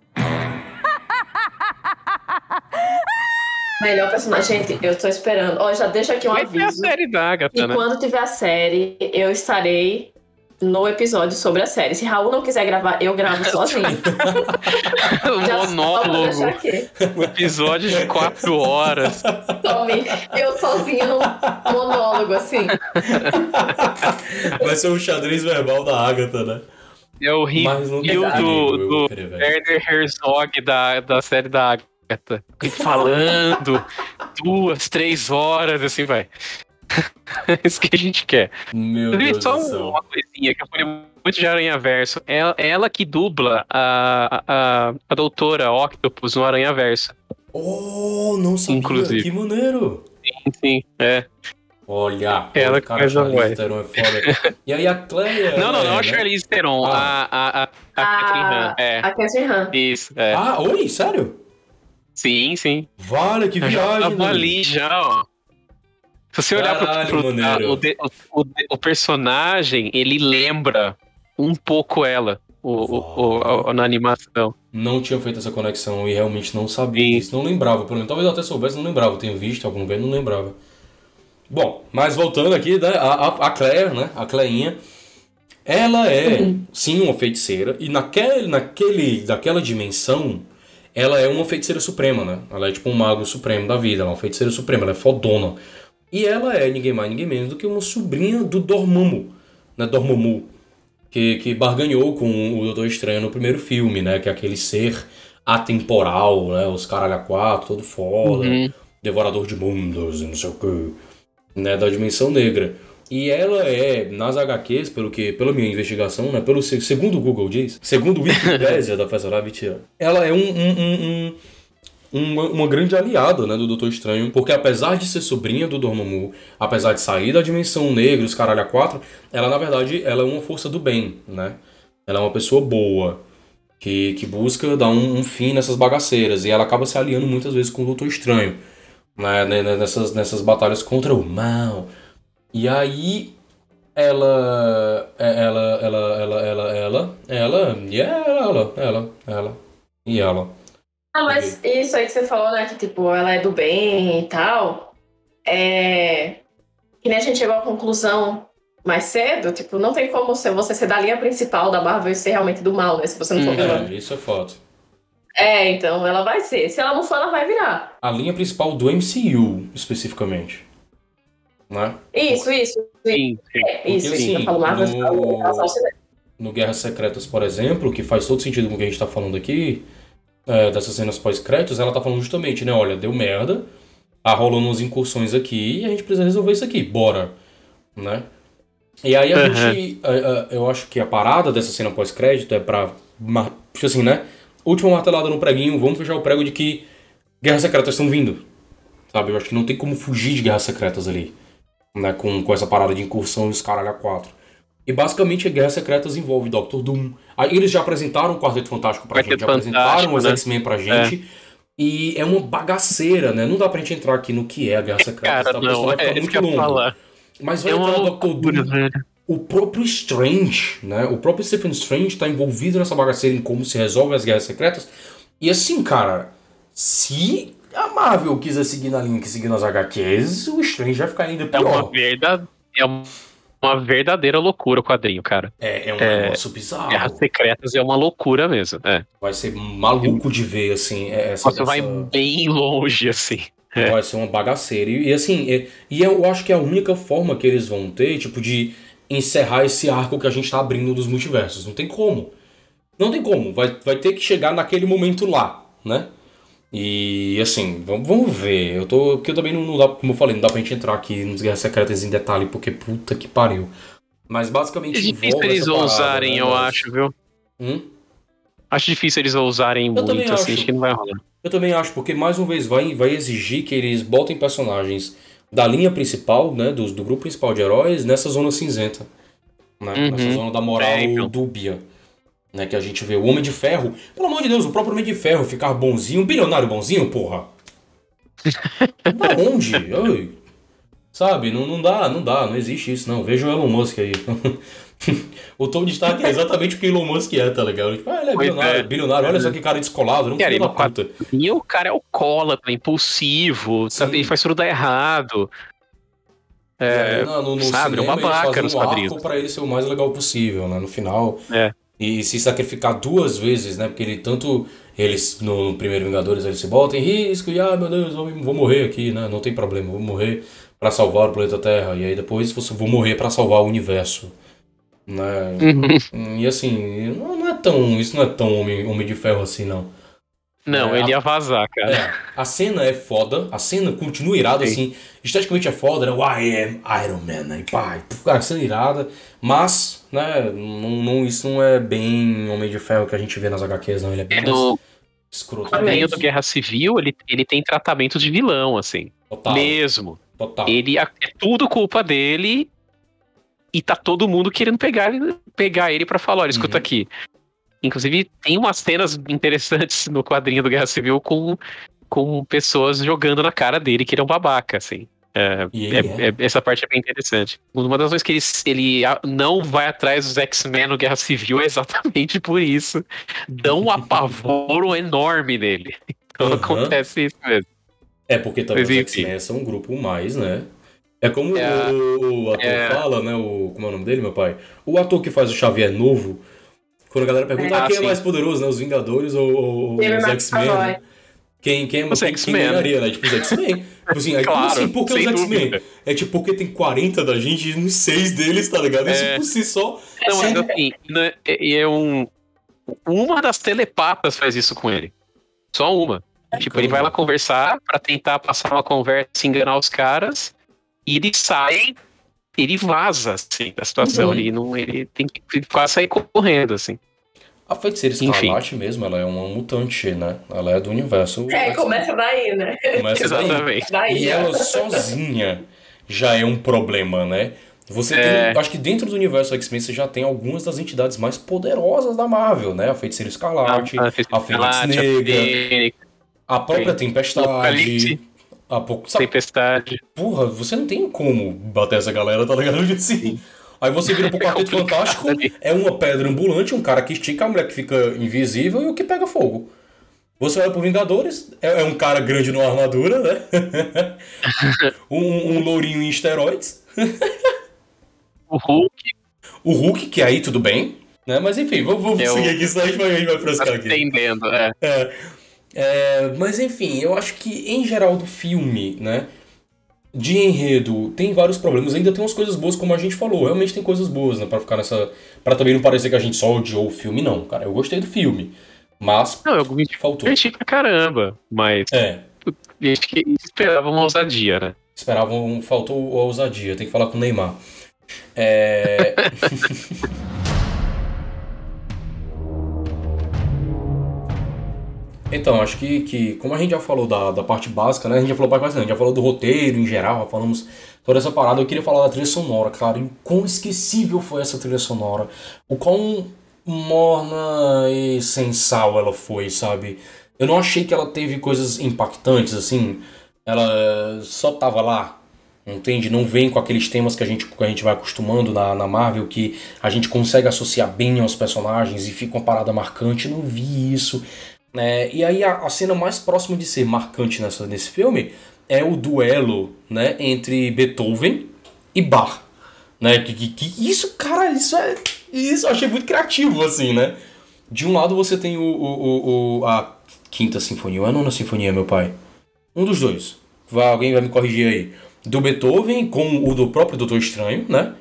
Melhor personagem, gente, eu tô esperando. Ó, já deixa aqui um Vai aviso. a série da Agatha, e né? quando tiver a série, eu estarei no episódio sobre a série. Se Raul não quiser gravar, eu gravo sozinho. o monólogo. Um episódio de quatro horas. Tome, eu sozinho no monólogo, assim. Vai ser um xadrez verbal da Agatha, né? É o rio, do, do Werner Herzog da, da série da Agatha. Falando duas, três horas, assim vai. É isso que a gente quer. Meu Deus só do céu. uma coisinha que eu falei muito de Aranha Verso. Ela, ela que dubla a, a, a doutora Octopus no Aranha Verso. Oh, não sabia. Inclusive. Que maneiro. Sim, sim. É. Olha, ela que faz a voz. Theron é foda. E aí a Cleia. Não, não, não é, a Charlize Theron, Ah. a, a, a, a A- Catherine Han. É. A Catherine Han. Isso, é. Ah, oi, sério? Sim, sim. Vale, que Eu viagem. tava né? ali já, ó. Se você olhar Caralho, pro, pro maneiro. o, de- o, o- o personagem, ele lembra um pouco ela o, a- na animação. Não tinha feito essa conexão e realmente não sabia Sim. disso. Não lembrava, pelo menos. Talvez eu até soubesse, não lembrava. Eu tenho visto algum lugar não lembrava. Bom, mas voltando aqui, né? A, a, a Claire, né? A Cleinha. Ela é, sim, uma feiticeira. E naquele, naquele, daquela dimensão, ela é uma feiticeira suprema, né? Ela é tipo um mago supremo da vida. Ela é uma feiticeira suprema, ela é fodona. E ela é ninguém mais, ninguém menos do que uma sobrinha do Dormammu, né? Dormammu que, que barganhou com o Doutor Estranho no primeiro filme, né? Que é aquele ser atemporal, né? Os caralho a quatro, todo foda, Uhum. devorador de mundos e não sei o que, né? Da dimensão negra. E ela é, nas HQs, pelo que, pela minha investigação, né? Pelo se- segundo o Google diz, segundo o Wikipedia da Festa mentira, ela é um, um, um- um- uma, uma grande aliada né, do Doutor Estranho, porque apesar de ser sobrinha do Dormammu, apesar de sair da dimensão negra, os caralho a quatro, ela na verdade ela é uma força do bem, né? Ela é uma pessoa boa, que, que busca dar um, um fim nessas bagaceiras, e ela acaba se aliando muitas vezes com o Doutor Estranho, né? né, Nessas, nessas batalhas contra o mal. E aí ela, é, ela, ela, ela, ela, ela, ela, e ela, ela, ela, e ela. Ah, mas isso aí que você falou, né? Que tipo, ela é do bem e tal. É. Que nem a gente chegou à conclusão mais cedo, tipo, não tem como ser, você ser da linha principal da Marvel e ser realmente do mal, né? Se você não for Hum, vilã. É, isso é fato. É, então ela vai ser. Se ela não for, ela vai virar. A linha principal do MCU, especificamente. Né? Isso, isso. Sim, sim. É, isso, Porque. Eu assim, falo Marvel, no- eu falo. No Guerras Secretas, por exemplo, que faz todo sentido com o que a gente tá falando aqui, é, dessas cenas pós-créditos, ela tá falando justamente, né? Olha, deu merda, tá rolando umas incursões aqui e a gente precisa resolver isso aqui, bora. Né? E aí a Uhum. gente. a- a- eu acho que a parada dessa cena pós-crédito é pra. Tipo assim, né? Última martelada no preguinho, vamos fechar o prego de que Guerras Secretas estão vindo. Sabe? Eu acho que não tem como fugir de Guerras Secretas ali. Né? Com, com essa parada de incursão e os caralho a quatro. E basicamente Guerras Secretas envolve Doctor Doom. Aí eles já apresentaram o Quarteto Fantástico pra Quarteto gente, já apresentaram Fantástico, os né? X-Men pra gente. E é uma bagaceira, né? Não dá pra gente entrar aqui no que é a Guerra Secreta. Cara, tá? Não, é isso muito longo. falar. Mas vai É entrar Doctor loucura, Doom. velho. O próprio Strange, né? O próprio Stephen Strange tá envolvido nessa bagaceira em como se resolve as guerras secretas. E assim, cara, se a Marvel quiser seguir na linha que seguir nas HQs, o Strange vai ficar ainda É uma pior. verdade, é uma verdadeira loucura o quadrinho, cara. É, é um É, negócio bizarro. Guerras Secretas é uma loucura mesmo. É. Vai ser maluco de ver, assim, é, essa, Você vai bem longe, assim. É. Vai ser uma bagaceira. E, e, assim, é- e eu acho que é a única forma que eles vão ter, tipo, de encerrar esse arco que a gente tá abrindo dos multiversos. Não tem como. Não tem como. Vai, vai ter que chegar naquele momento lá, né? E assim, vamos, vamos ver. Eu tô. Porque eu também não, não dá, como eu falei, não dá pra gente entrar aqui nos Guerras Secretas em detalhe, porque puta que pariu. Mas basicamente É difícil eles ousarem, né, eu mas- acho, viu? Hum? Acho difícil eles ousarem também muito, assim, acho. acho que não vai rolar. Eu também acho, porque mais uma vez vai, vai exigir que eles botem personagens da linha principal, né, do, do grupo principal de heróis, nessa zona cinzenta. Né, Uhum. Nessa zona da moral É, então. dúbia. Né, que a gente vê o Homem de Ferro. Pelo amor de Deus, o próprio Homem de Ferro ficar bonzinho, um bilionário bonzinho, porra. da onde? Ai. Sabe, não, não dá, não dá, não existe isso, não. Veja o Elon Musk aí. o Tony Stark é exatamente o que o Elon Musk é, tá ligado? Tipo, ah, ele é Pois bilionário, é. bilionário, olha só que cara descolado, não filho e da puta. E o cara é alcoólatra, impulsivo, sabe? Sim. Ele faz tudo dar errado. É, no, no, no sabe, é cinema, uma babaca nos um quadrinhos. pra ele ser o mais legal possível, né? No final. É. E se sacrificar duas vezes, né? Porque ele tanto. Eles, no, no primeiro Vingadores, ele se bota em risco e, ah, meu Deus, vou, vou morrer aqui, né? Não tem problema, vou morrer pra salvar o planeta Terra. E aí depois você vou morrer pra salvar o universo. Né? Uhum. E assim, não, não é tão. Isso não é tão homem, homem de ferro assim, não. Não, É, ele a- ia vazar, cara. É, a cena é foda, a cena continua irada, Sim. assim, esteticamente é foda, né? O I am Iron Man, né? Pá, cara, cena irada, mas, né, não, não- isso não é bem Homem de Ferro que a gente vê nas HQs, não, ele é bem mais No escroto. quadrinho do Guerra Civil, ele, ele tem tratamento de vilão, assim. Total, Mesmo. total. Ele é tudo culpa dele e tá todo mundo querendo pegar ele, pegar ele pra falar, olha, escuta Uhum. aqui. Inclusive, tem umas cenas interessantes no quadrinho do Guerra Civil com, com pessoas jogando na cara dele que ele é um babaca, assim. É, é, é. é, essa parte é bem interessante. Uma das coisas que ele, ele não vai atrás dos X-Men no Guerra Civil é exatamente por isso. Dão um apavoro enorme nele. Então uhum. acontece isso mesmo. É porque também os X-Men são um grupo mais, né? É como é, o, o, ator é. fala, né? O, como é o nome dele, meu pai? O ator que faz o Xavier novo, quando a galera pergunta é, ah, quem é mais poderoso, né? Os Vingadores ou, ou os X-Men? Quem, quem, os quem, quem ganharia, né? Tipo, os X-Men. tipo assim, claro, como assim? Por que os X-Men? É tipo, porque tem 40 da gente e uns 6 deles, tá ligado? Isso é. por si só. Não, mas assim, né, é, é um. Uma das telepatas faz isso com ele. Só uma. É tipo, ele vai lá conversar para tentar passar uma conversa e enganar os caras. E ele sai, ele vaza, assim, da situação. Uhum. Ele, não, ele tem que quase sair correndo, assim. A feiticeira escarlate mesmo, ela é uma mutante, né? Ela é do universo. É, começa daí, né? Começa Exatamente. Daí. E ela sozinha já é um problema, né? Você é... tem, acho que dentro do universo X-Men você já tem algumas das entidades mais poderosas da Marvel, né? A Feiticeira Escarlate, a, a, a Fênix Negra, a, a própria Tempestade. A pouco, sabe? Tempestade. Porra, você não tem como bater essa galera, tá ligado? Assim, Aí você vira pro Quarteto Fantástico, é uma pedra ambulante, um cara que estica, a mulher que fica invisível e o que pega fogo. Você olha pro Vingadores, é, é um cara grande numa armadura, né? um, um lourinho em esteroides. o Hulk. O Hulk, que aí tudo bem, né? Mas enfim, vamos, vamos eu... seguir aqui, senão a gente vai, a gente vai frescar aqui. Entendendo, é. é. É, mas enfim, eu acho que em geral do filme, né? de enredo tem vários problemas, ainda tem umas coisas boas, como a gente falou. Realmente tem coisas boas, né? Pra ficar nessa. Pra também não parecer que a gente só odiou o filme, não, cara. Eu gostei do filme. Mas. Não, eu faltou. Eu pra caramba, mas. É. Acho que esperava uma ousadia, né? Esperavam. Faltou a ousadia, tem que falar com o Neymar. É. Então, acho que, que como a gente já falou da, da parte básica, né? A gente já falou parte básica, a gente já falou do roteiro em geral, já falamos toda essa parada. Eu queria falar da trilha sonora, cara. E quão esquecível foi essa trilha sonora. O quão morna e sensal ela foi, sabe? Eu não achei que ela teve coisas impactantes, assim. Ela só tava lá, entende? Não vem com aqueles temas que a gente, que a gente vai acostumando na, na Marvel, que a gente consegue associar bem aos personagens e fica uma parada marcante. Não vi isso. É, e aí a, a, cena mais próxima de ser marcante nessa, nesse filme é o duelo né, entre Beethoven e Bach. Né? Que, que, isso, cara, isso é. Isso eu achei muito criativo, assim, né? De um lado você tem o, o, o, a quinta sinfonia, ou a nona sinfonia, meu pai. Um dos dois. Vai, alguém vai me corrigir aí. Do Beethoven com o do próprio Doutor Estranho, né?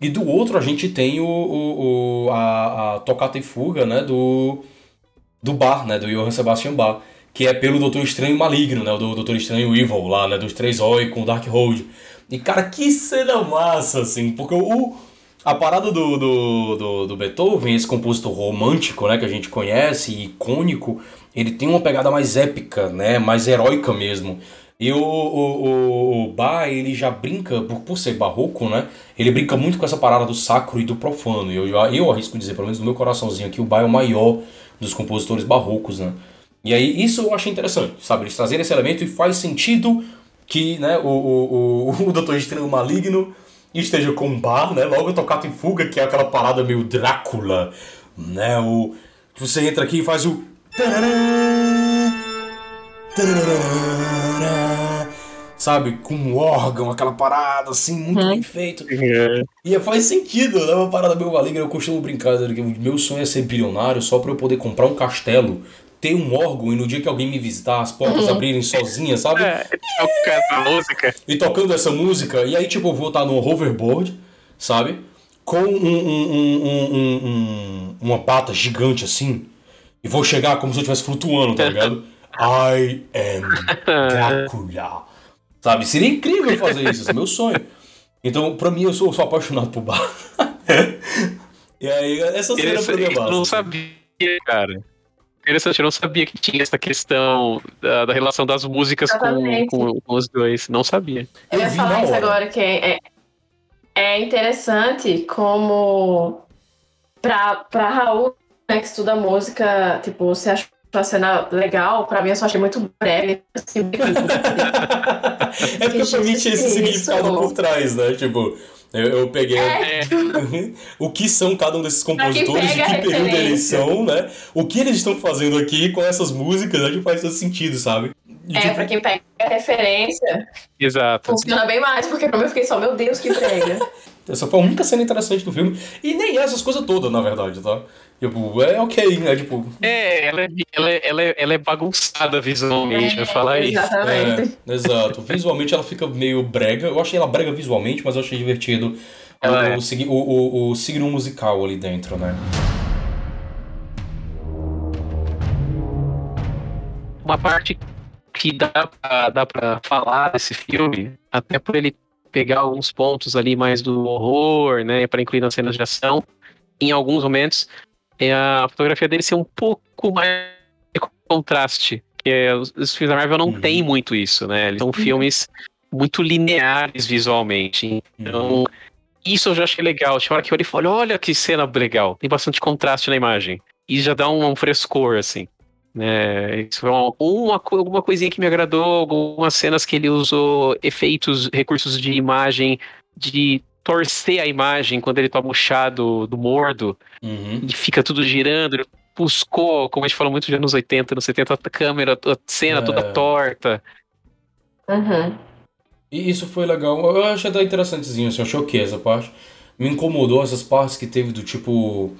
E do outro a gente tem o, o, o a, a tocata e fuga, né? Do do Bar, né, do Johann Sebastian Bach, que é pelo Doutor Estranho Maligno, né, do Doutor Estranho Evil lá, né, dos três Oi com o Darkhold. E cara, que cena massa, assim, porque o a parada do, do, do, do, Beethoven, esse compositor romântico, né, que a gente conhece, icônico, ele tem uma pegada mais épica, né, mais heróica mesmo. E o, o, o, o Bach, ele já brinca, por, por ser barroco, né, ele brinca muito com essa parada do sacro e do profano. E eu, eu arrisco dizer, pelo menos no meu coraçãozinho aqui, o Bach é o maior dos compositores barrocos, né? E aí isso eu achei interessante, sabe? Eles trazerem esse elemento e faz sentido que né, o, o, o, o Doutor Estranho Maligno esteja com um bar, né? Logo tocado em fuga, que é aquela parada meio Drácula, né? O, você entra aqui e faz o... Sabe, com um órgão, aquela parada assim, muito hum. bem feito. É. E faz sentido, né? Uma parada meio maligna. Eu costumo brincar, que meu sonho é ser bilionário só para eu poder comprar um castelo ter um órgão e no dia que alguém me visitar, as portas uhum. abrirem sozinhas, sabe? É, tocando essa música. E tocando essa música, e aí, tipo, eu vou estar no hoverboard, sabe? Com um, um, um, uma pata gigante assim, e vou chegar como se eu estivesse flutuando, tá ligado? I am Drácula. Sabe? Seria incrível fazer isso, esse é meu sonho. Então, pra mim, eu sou, sou apaixonado por bar. e aí, essa cena foi Eu não sabia, cara. Interessante, eu não sabia que tinha essa questão da, da relação das músicas com, com, com, os dois. Não sabia. Eu ia falar isso agora, que é, é interessante como pra, pra Raul, né, que estuda música, tipo, você achou a cena legal, pra mim eu só achei muito breve. Assim, é porque pra mim tinha esse significado por trás, né? Tipo, eu, eu peguei É. o que são cada um desses compositores, de que período eles são, né? O que eles estão fazendo aqui com essas músicas, acho que faz todo sentido, sabe? E, É, tipo, pra quem pega a referência, Exato. funciona bem mais, porque pra mim eu fiquei só, meu Deus, que brega. Essa foi a única cena interessante do filme. E nem essas coisas todas, na verdade, tá? Tipo, é ok, né? Tipo, É, ela é, ela é, ela é, ela é bagunçada visualmente, vai falar isso. Exatamente. É, exato. Visualmente ela fica meio brega. Eu achei ela brega visualmente, mas eu achei divertido Ela o, é. o, sig- o, o, o signo musical ali dentro, né? Uma parte que dá pra, dá pra falar desse filme, até por ele pegar alguns pontos ali mais do horror, né, pra incluir nas cenas de ação, em alguns momentos, é a fotografia dele ser um pouco mais contraste. Que é, os, os filmes da Marvel não Uhum. têm muito isso, né? Eles são filmes muito lineares visualmente. Então, isso eu já achei legal. Tinha hora que eu olhei e falei, olha que cena legal. Tem bastante contraste na imagem. E já dá um, um frescor, assim. Né? Isso foi uma, uma, alguma coisinha que me agradou. Algumas cenas que ele usou efeitos, recursos de imagem, de torcer a imagem quando ele toma o chá do, do mordo Uhum. e fica tudo girando. Ele buscou, como a gente falou muito de anos 80, anos 70, a câmera, a cena É. toda torta. Uhum. E isso foi legal. Eu achei até interessantezinho, assim, eu ok essa parte. Me incomodou essas partes que teve do tipo.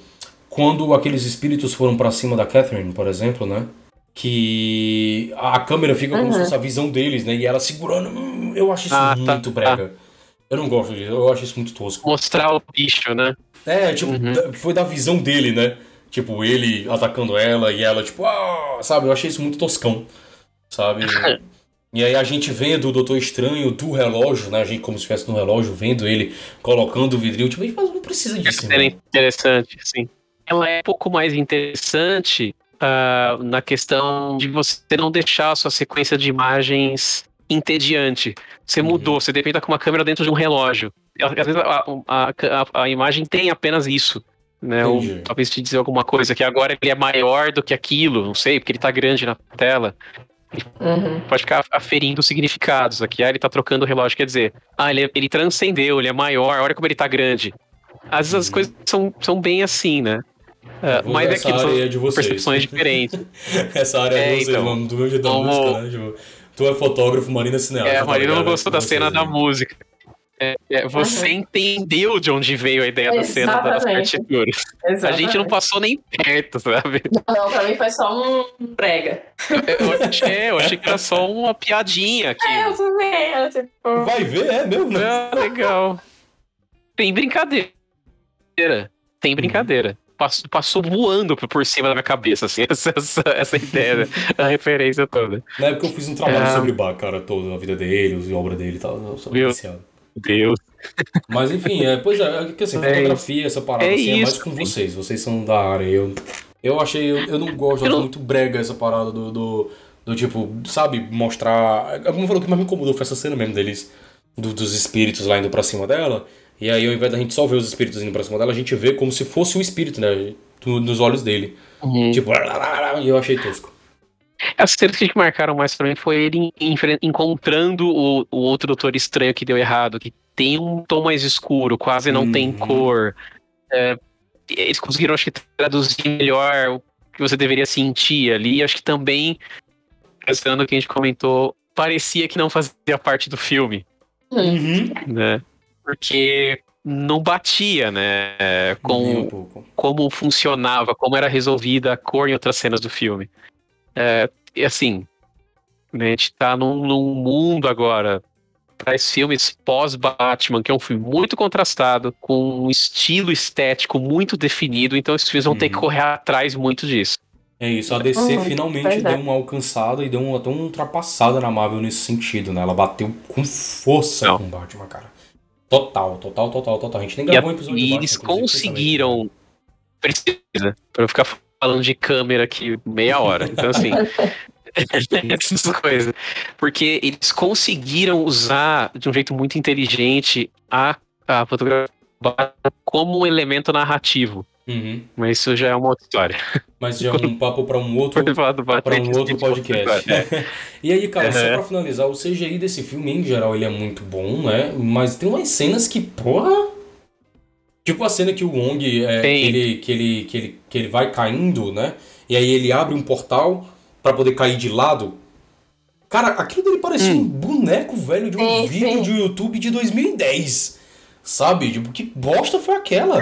Quando aqueles espíritos foram pra cima da Catherine, por exemplo, né? Que a câmera fica como se Uhum. fosse a visão deles, né? E ela segurando. Hum, Eu acho isso Ah, tá, muito brega. Eu não gosto disso, eu acho isso muito tosco. Mostrar o bicho, né? É, tipo, Uhum. foi da visão dele, né? Tipo, ele atacando ela e ela, tipo, ah, sabe? Eu achei isso muito toscão, sabe? E aí a gente vendo o Doutor Estranho do relógio, né? A gente como se estivesse no relógio, vendo ele colocando o vidrinho, tipo, mas não precisa disso, cena é né? interessante, sim. Ela é um pouco mais interessante ah, na questão de você não deixar a sua sequência de imagens entediante. Você Uhum. mudou, você depende com uma câmera dentro de um relógio. Às vezes a, a- a- a imagem tem apenas isso. Né? Ou talvez te dizer alguma coisa, que agora ele é maior do que aquilo, não sei, porque ele tá grande na tela. Uhum. Pode ficar aferindo significados aqui. Ah, ele tá trocando o relógio, quer dizer, ah, ele, ele transcendeu, ele é maior, olha como ele tá grande. Às vezes as Uhum. coisas são, são bem assim, né? Vou mas é área são é de vocês. percepções diferentes. Essa área é, É, de vocês, então. mano, do meu jeito da Como- música, né? Tipo, tu é fotógrafo, Marina é cineasta. É, a tá Marina não ligado? gostou da cena da música. É, é, você Uhum. entendeu de onde veio a ideia da cena das Exatamente. partituras. A gente não passou nem perto, sabe? Não, pra mim foi só um brega. Eu achei, é, eu achei que era só uma piadinha aqui. É, eu também, eu, tipo... Vai ver, é mesmo, né? Ah, legal. Tem brincadeira. Tem brincadeira. Passou, passou voando por- cima da minha cabeça, assim, essa, essa, essa ideia, né? a referência toda. Na época eu fiz um trabalho É. sobre Bach, cara, toda a vida dele, a obra dele e tal. Eu sou viciado. Deus. Mas enfim, é, pois é, é que assim, É fotografia, essa parada, é assim, é mais isso. com vocês, vocês são da área. Eu, eu achei, eu, eu não gosto, eu não- muito brega essa parada do, do, do tipo, sabe, mostrar. Como falou, o que mais me incomodou foi essa cena mesmo deles, do- dos espíritos lá indo pra cima dela. E aí, ao invés da gente só ver os espíritos indo pra cima dela, a gente vê como se fosse um espírito, né? Nos olhos dele. Tipo, e eu achei tosco. As cenas que marcaram mais pra mim foi ele encontrando o, o outro Doutor Estranho que deu errado, que tem um tom mais escuro, quase não tem Uhum. cor. É, eles conseguiram, acho que, traduzir melhor o que você deveria sentir ali. Acho que também, pensando no que a gente comentou, parecia que não fazia parte do filme, Uhum. né? Porque não batia, né? Com, um como funcionava, como era resolvida a cor em outras cenas do filme. É, e assim, né, a gente tá num, num mundo agora traz filmes pós-Batman, que é um filme muito contrastado, com um estilo estético muito definido, então esses filmes vão ter que Uhum. correr atrás muito disso. É isso, a DC Uhum, finalmente deu uma alcançada e deu uma, até uma ultrapassada na Marvel nesse sentido, né? Ela bateu com força Não. com o Batman, cara. Total, total, total, total. A gente nem E, gravou a- um episódio e de eles conseguiram. Precisa, pra eu ficar falando de câmera aqui meia hora. Então, assim. essas coisas. Porque eles conseguiram usar de um jeito muito inteligente a, a fotografia como um elemento narrativo. Uhum. Mas isso já é uma outra história. Mas já é um papo para um outro, para um outro podcast. É. e aí, cara, uhum. só pra finalizar, o CGI desse filme, em geral, ele é muito bom, né? Mas tem umas cenas que, porra... Tipo a cena que o Wong, é, que, ele, que, ele, que, ele, que ele vai caindo, né? E aí ele abre um portal para poder cair de lado. Cara, aquilo dele parecia hum. um boneco velho de um sim, vídeo sim. de YouTube de 2010. Sabe? Tipo, que bosta foi aquela?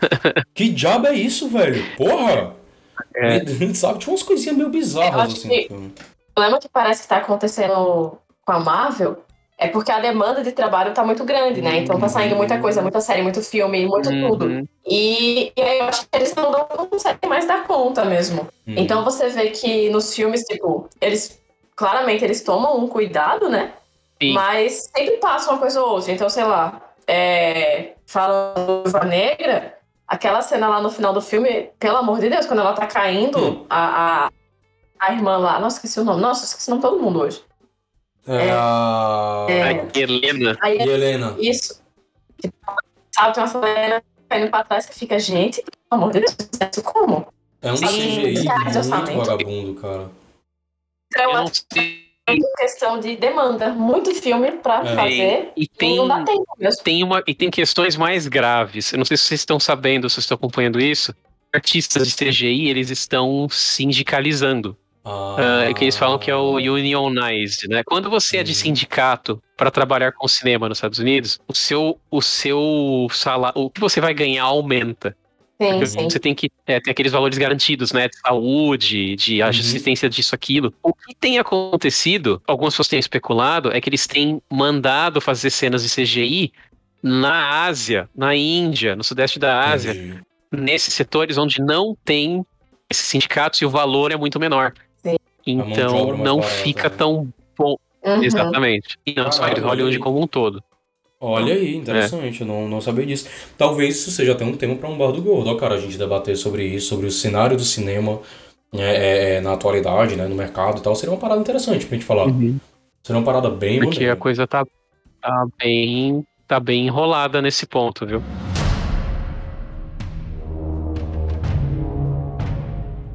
que diabo é isso, velho? Porra! É. E, sabe? Tinha umas coisinhas meio bizarras assim. o problema que parece que tá acontecendo com a Marvel é porque a demanda de trabalho tá muito grande, né? Então tá saindo muita coisa, muita série, muito filme, muito uhum. tudo. E, e aí eu acho que eles não, não conseguem mais dar conta mesmo. Uhum. Então você vê que nos filmes, tipo, eles claramente eles tomam um cuidado, né? Sim. Mas sempre passa uma coisa ou outra. Então, sei lá, é, falando da Negra, aquela cena lá no final do filme, pelo amor de Deus, quando ela tá caindo, hum. a, a, a, irmã lá, nossa, esqueci o nome, nossa, esqueci o nome de todo mundo hoje. É, é a... É, a Helena. A Helena. Isso. Sabe, tem uma cena caindo pra trás que fica, gente, pelo amor de Deus, isso como? É um CGI muito vagabundo, cara. Então, eu não sei questão de demanda, muito filme para é. fazer e, tem, não dá tempo mesmo. Tem uma, e tem questões mais graves. Eu não sei se vocês estão sabendo, se estão acompanhando isso. Artistas de CGI, eles estão sindicalizando. Ah. Uh, que eles falam que é o unionized, né? Quando você é de sindicato para trabalhar com cinema nos Estados Unidos, o seu, o seu salário, o que você vai ganhar aumenta. Sim, sim. Você tem que é, ter aqueles valores garantidos, né? De saúde, de uhum. assistência disso, aquilo. O que tem acontecido, algumas pessoas têm especulado, é que eles têm mandado fazer cenas de CGI na Ásia, na Índia, no sudeste da Ásia, uhum. nesses setores onde não tem esses sindicatos e o valor é muito menor. Sim. Então não fica né? tão bom. Uhum. Exatamente. E não só Hollywood como um todo. Olha aí, interessante, é. eu não, não sabia disso. Talvez isso seja até um tema para um bar do gordo, ó, cara, a gente debater sobre isso, sobre o cenário do cinema né, é, é, na atualidade, né, no mercado e tal, seria uma parada interessante pra gente falar. Uhum. Seria uma parada bem Porque maneira. a coisa tá, tá, bem, tá bem enrolada nesse ponto, viu?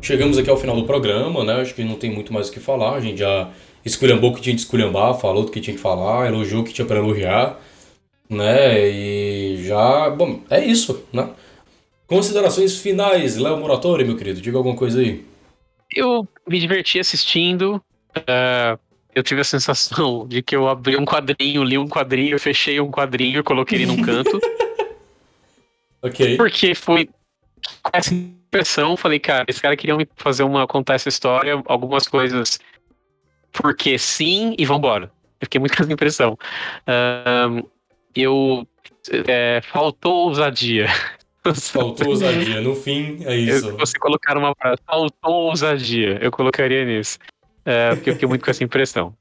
Chegamos aqui ao final do programa, né, acho que não tem muito mais o que falar, a gente já esculhambou o que tinha de esculhambar, falou do que tinha que falar, elogiou o que tinha para elogiar né? E já. Bom, é isso, né? Considerações finais, Léo Moratori, meu querido, diga alguma coisa aí. Eu me diverti assistindo. Uh, eu tive a sensação de que eu abri um quadrinho, li um quadrinho, fechei um quadrinho, coloquei ele num canto. ok. Porque foi com essa impressão, falei, cara, esse cara queria me fazer uma contar essa história, algumas coisas porque sim e vambora. Eu fiquei muito com essa impressão. Uh, eu. É, faltou ousadia. Faltou ousadia. No fim, é isso. Eu, você colocar uma frase, faltou ousadia. Eu colocaria nisso. É, porque eu fiquei muito com essa impressão.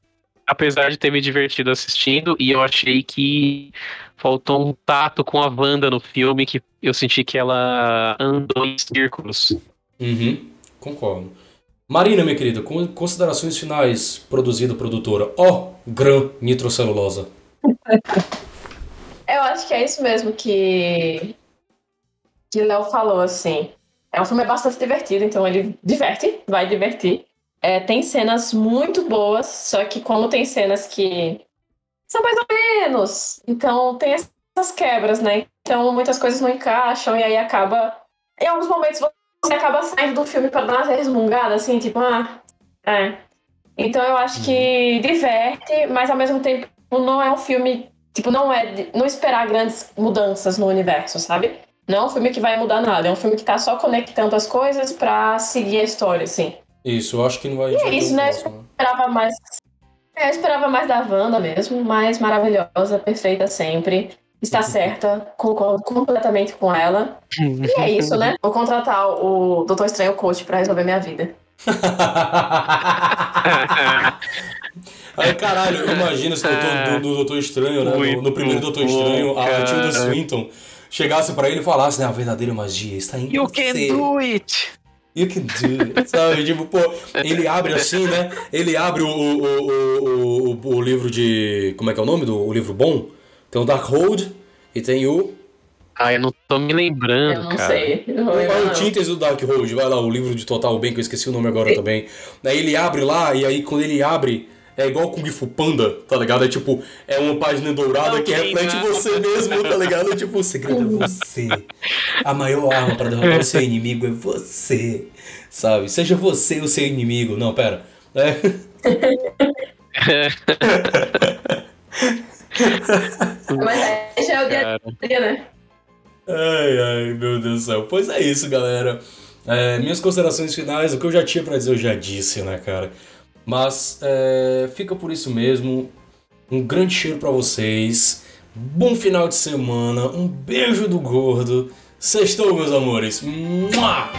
Apesar de ter me divertido assistindo, e eu achei que faltou um tato com a Wanda no filme, que eu senti que ela andou em círculos. Uhum, concordo. Marina, minha querida, considerações finais, produzida, produtora. Ó, oh, Gran Nitrocelulosa. Eu acho que é isso mesmo que que Léo falou, assim. É um filme bastante divertido, então ele diverte, vai divertir. É, tem cenas muito boas, só que como tem cenas que são mais ou menos, então tem essas quebras, né? Então muitas coisas não encaixam e aí acaba. Em alguns momentos você acaba saindo do filme para dar uma resmungada, assim, tipo, ah, é. Então eu acho que uhum. diverte, mas ao mesmo tempo não é um filme Tipo, não é. Não esperar grandes mudanças no universo, sabe? Não é um filme que vai mudar nada, é um filme que tá só conectando as coisas pra seguir a história, assim. Isso, eu acho que não vai. E é isso, né? Eu esperava mais. É, eu esperava mais da Wanda mesmo, mas maravilhosa, perfeita sempre. Está certa, concordo completamente com ela. E é isso, né? Vou contratar o Doutor Estranho Coach pra resolver minha vida. Aí, caralho, imagina se o doutor, do, do Doutor Estranho, né? No, no primeiro Doutor Estranho, a Tilda Swinton chegasse pra ele e falasse, né? A verdadeira magia está em you você. Can do it! You can do it. Sabe? Tipo, pô, ele abre assim, né? Ele abre o, o, o, o, o livro de. Como é que é o nome do o livro bom? Tem o Darkhold e tem o Ah, eu não tô me lembrando, Eu não cara. sei. Não Olha lembrar, o. Tintas do Dark Road, vai lá, o livro de Total Bem, que eu esqueci o nome agora também. Daí ele abre lá, e aí quando ele abre, é igual Kung Fu Panda, tá ligado? É tipo, é uma página dourada que Ok, reflete né? você mesmo, tá ligado? Tipo, o segredo é você. A maior arma pra derrotar o seu inimigo é você. Sabe? Seja você o seu inimigo. Não, pera. É. Mas aí já é o dia né? Ai, ai, meu Deus do céu. Pois é isso, galera. É, minhas considerações finais, o que eu já tinha pra dizer, eu já disse, né, cara? Mas é, fica por isso mesmo. Um grande cheiro pra vocês. Bom final de semana. Um beijo do gordo. Sextou, meus amores. Mua!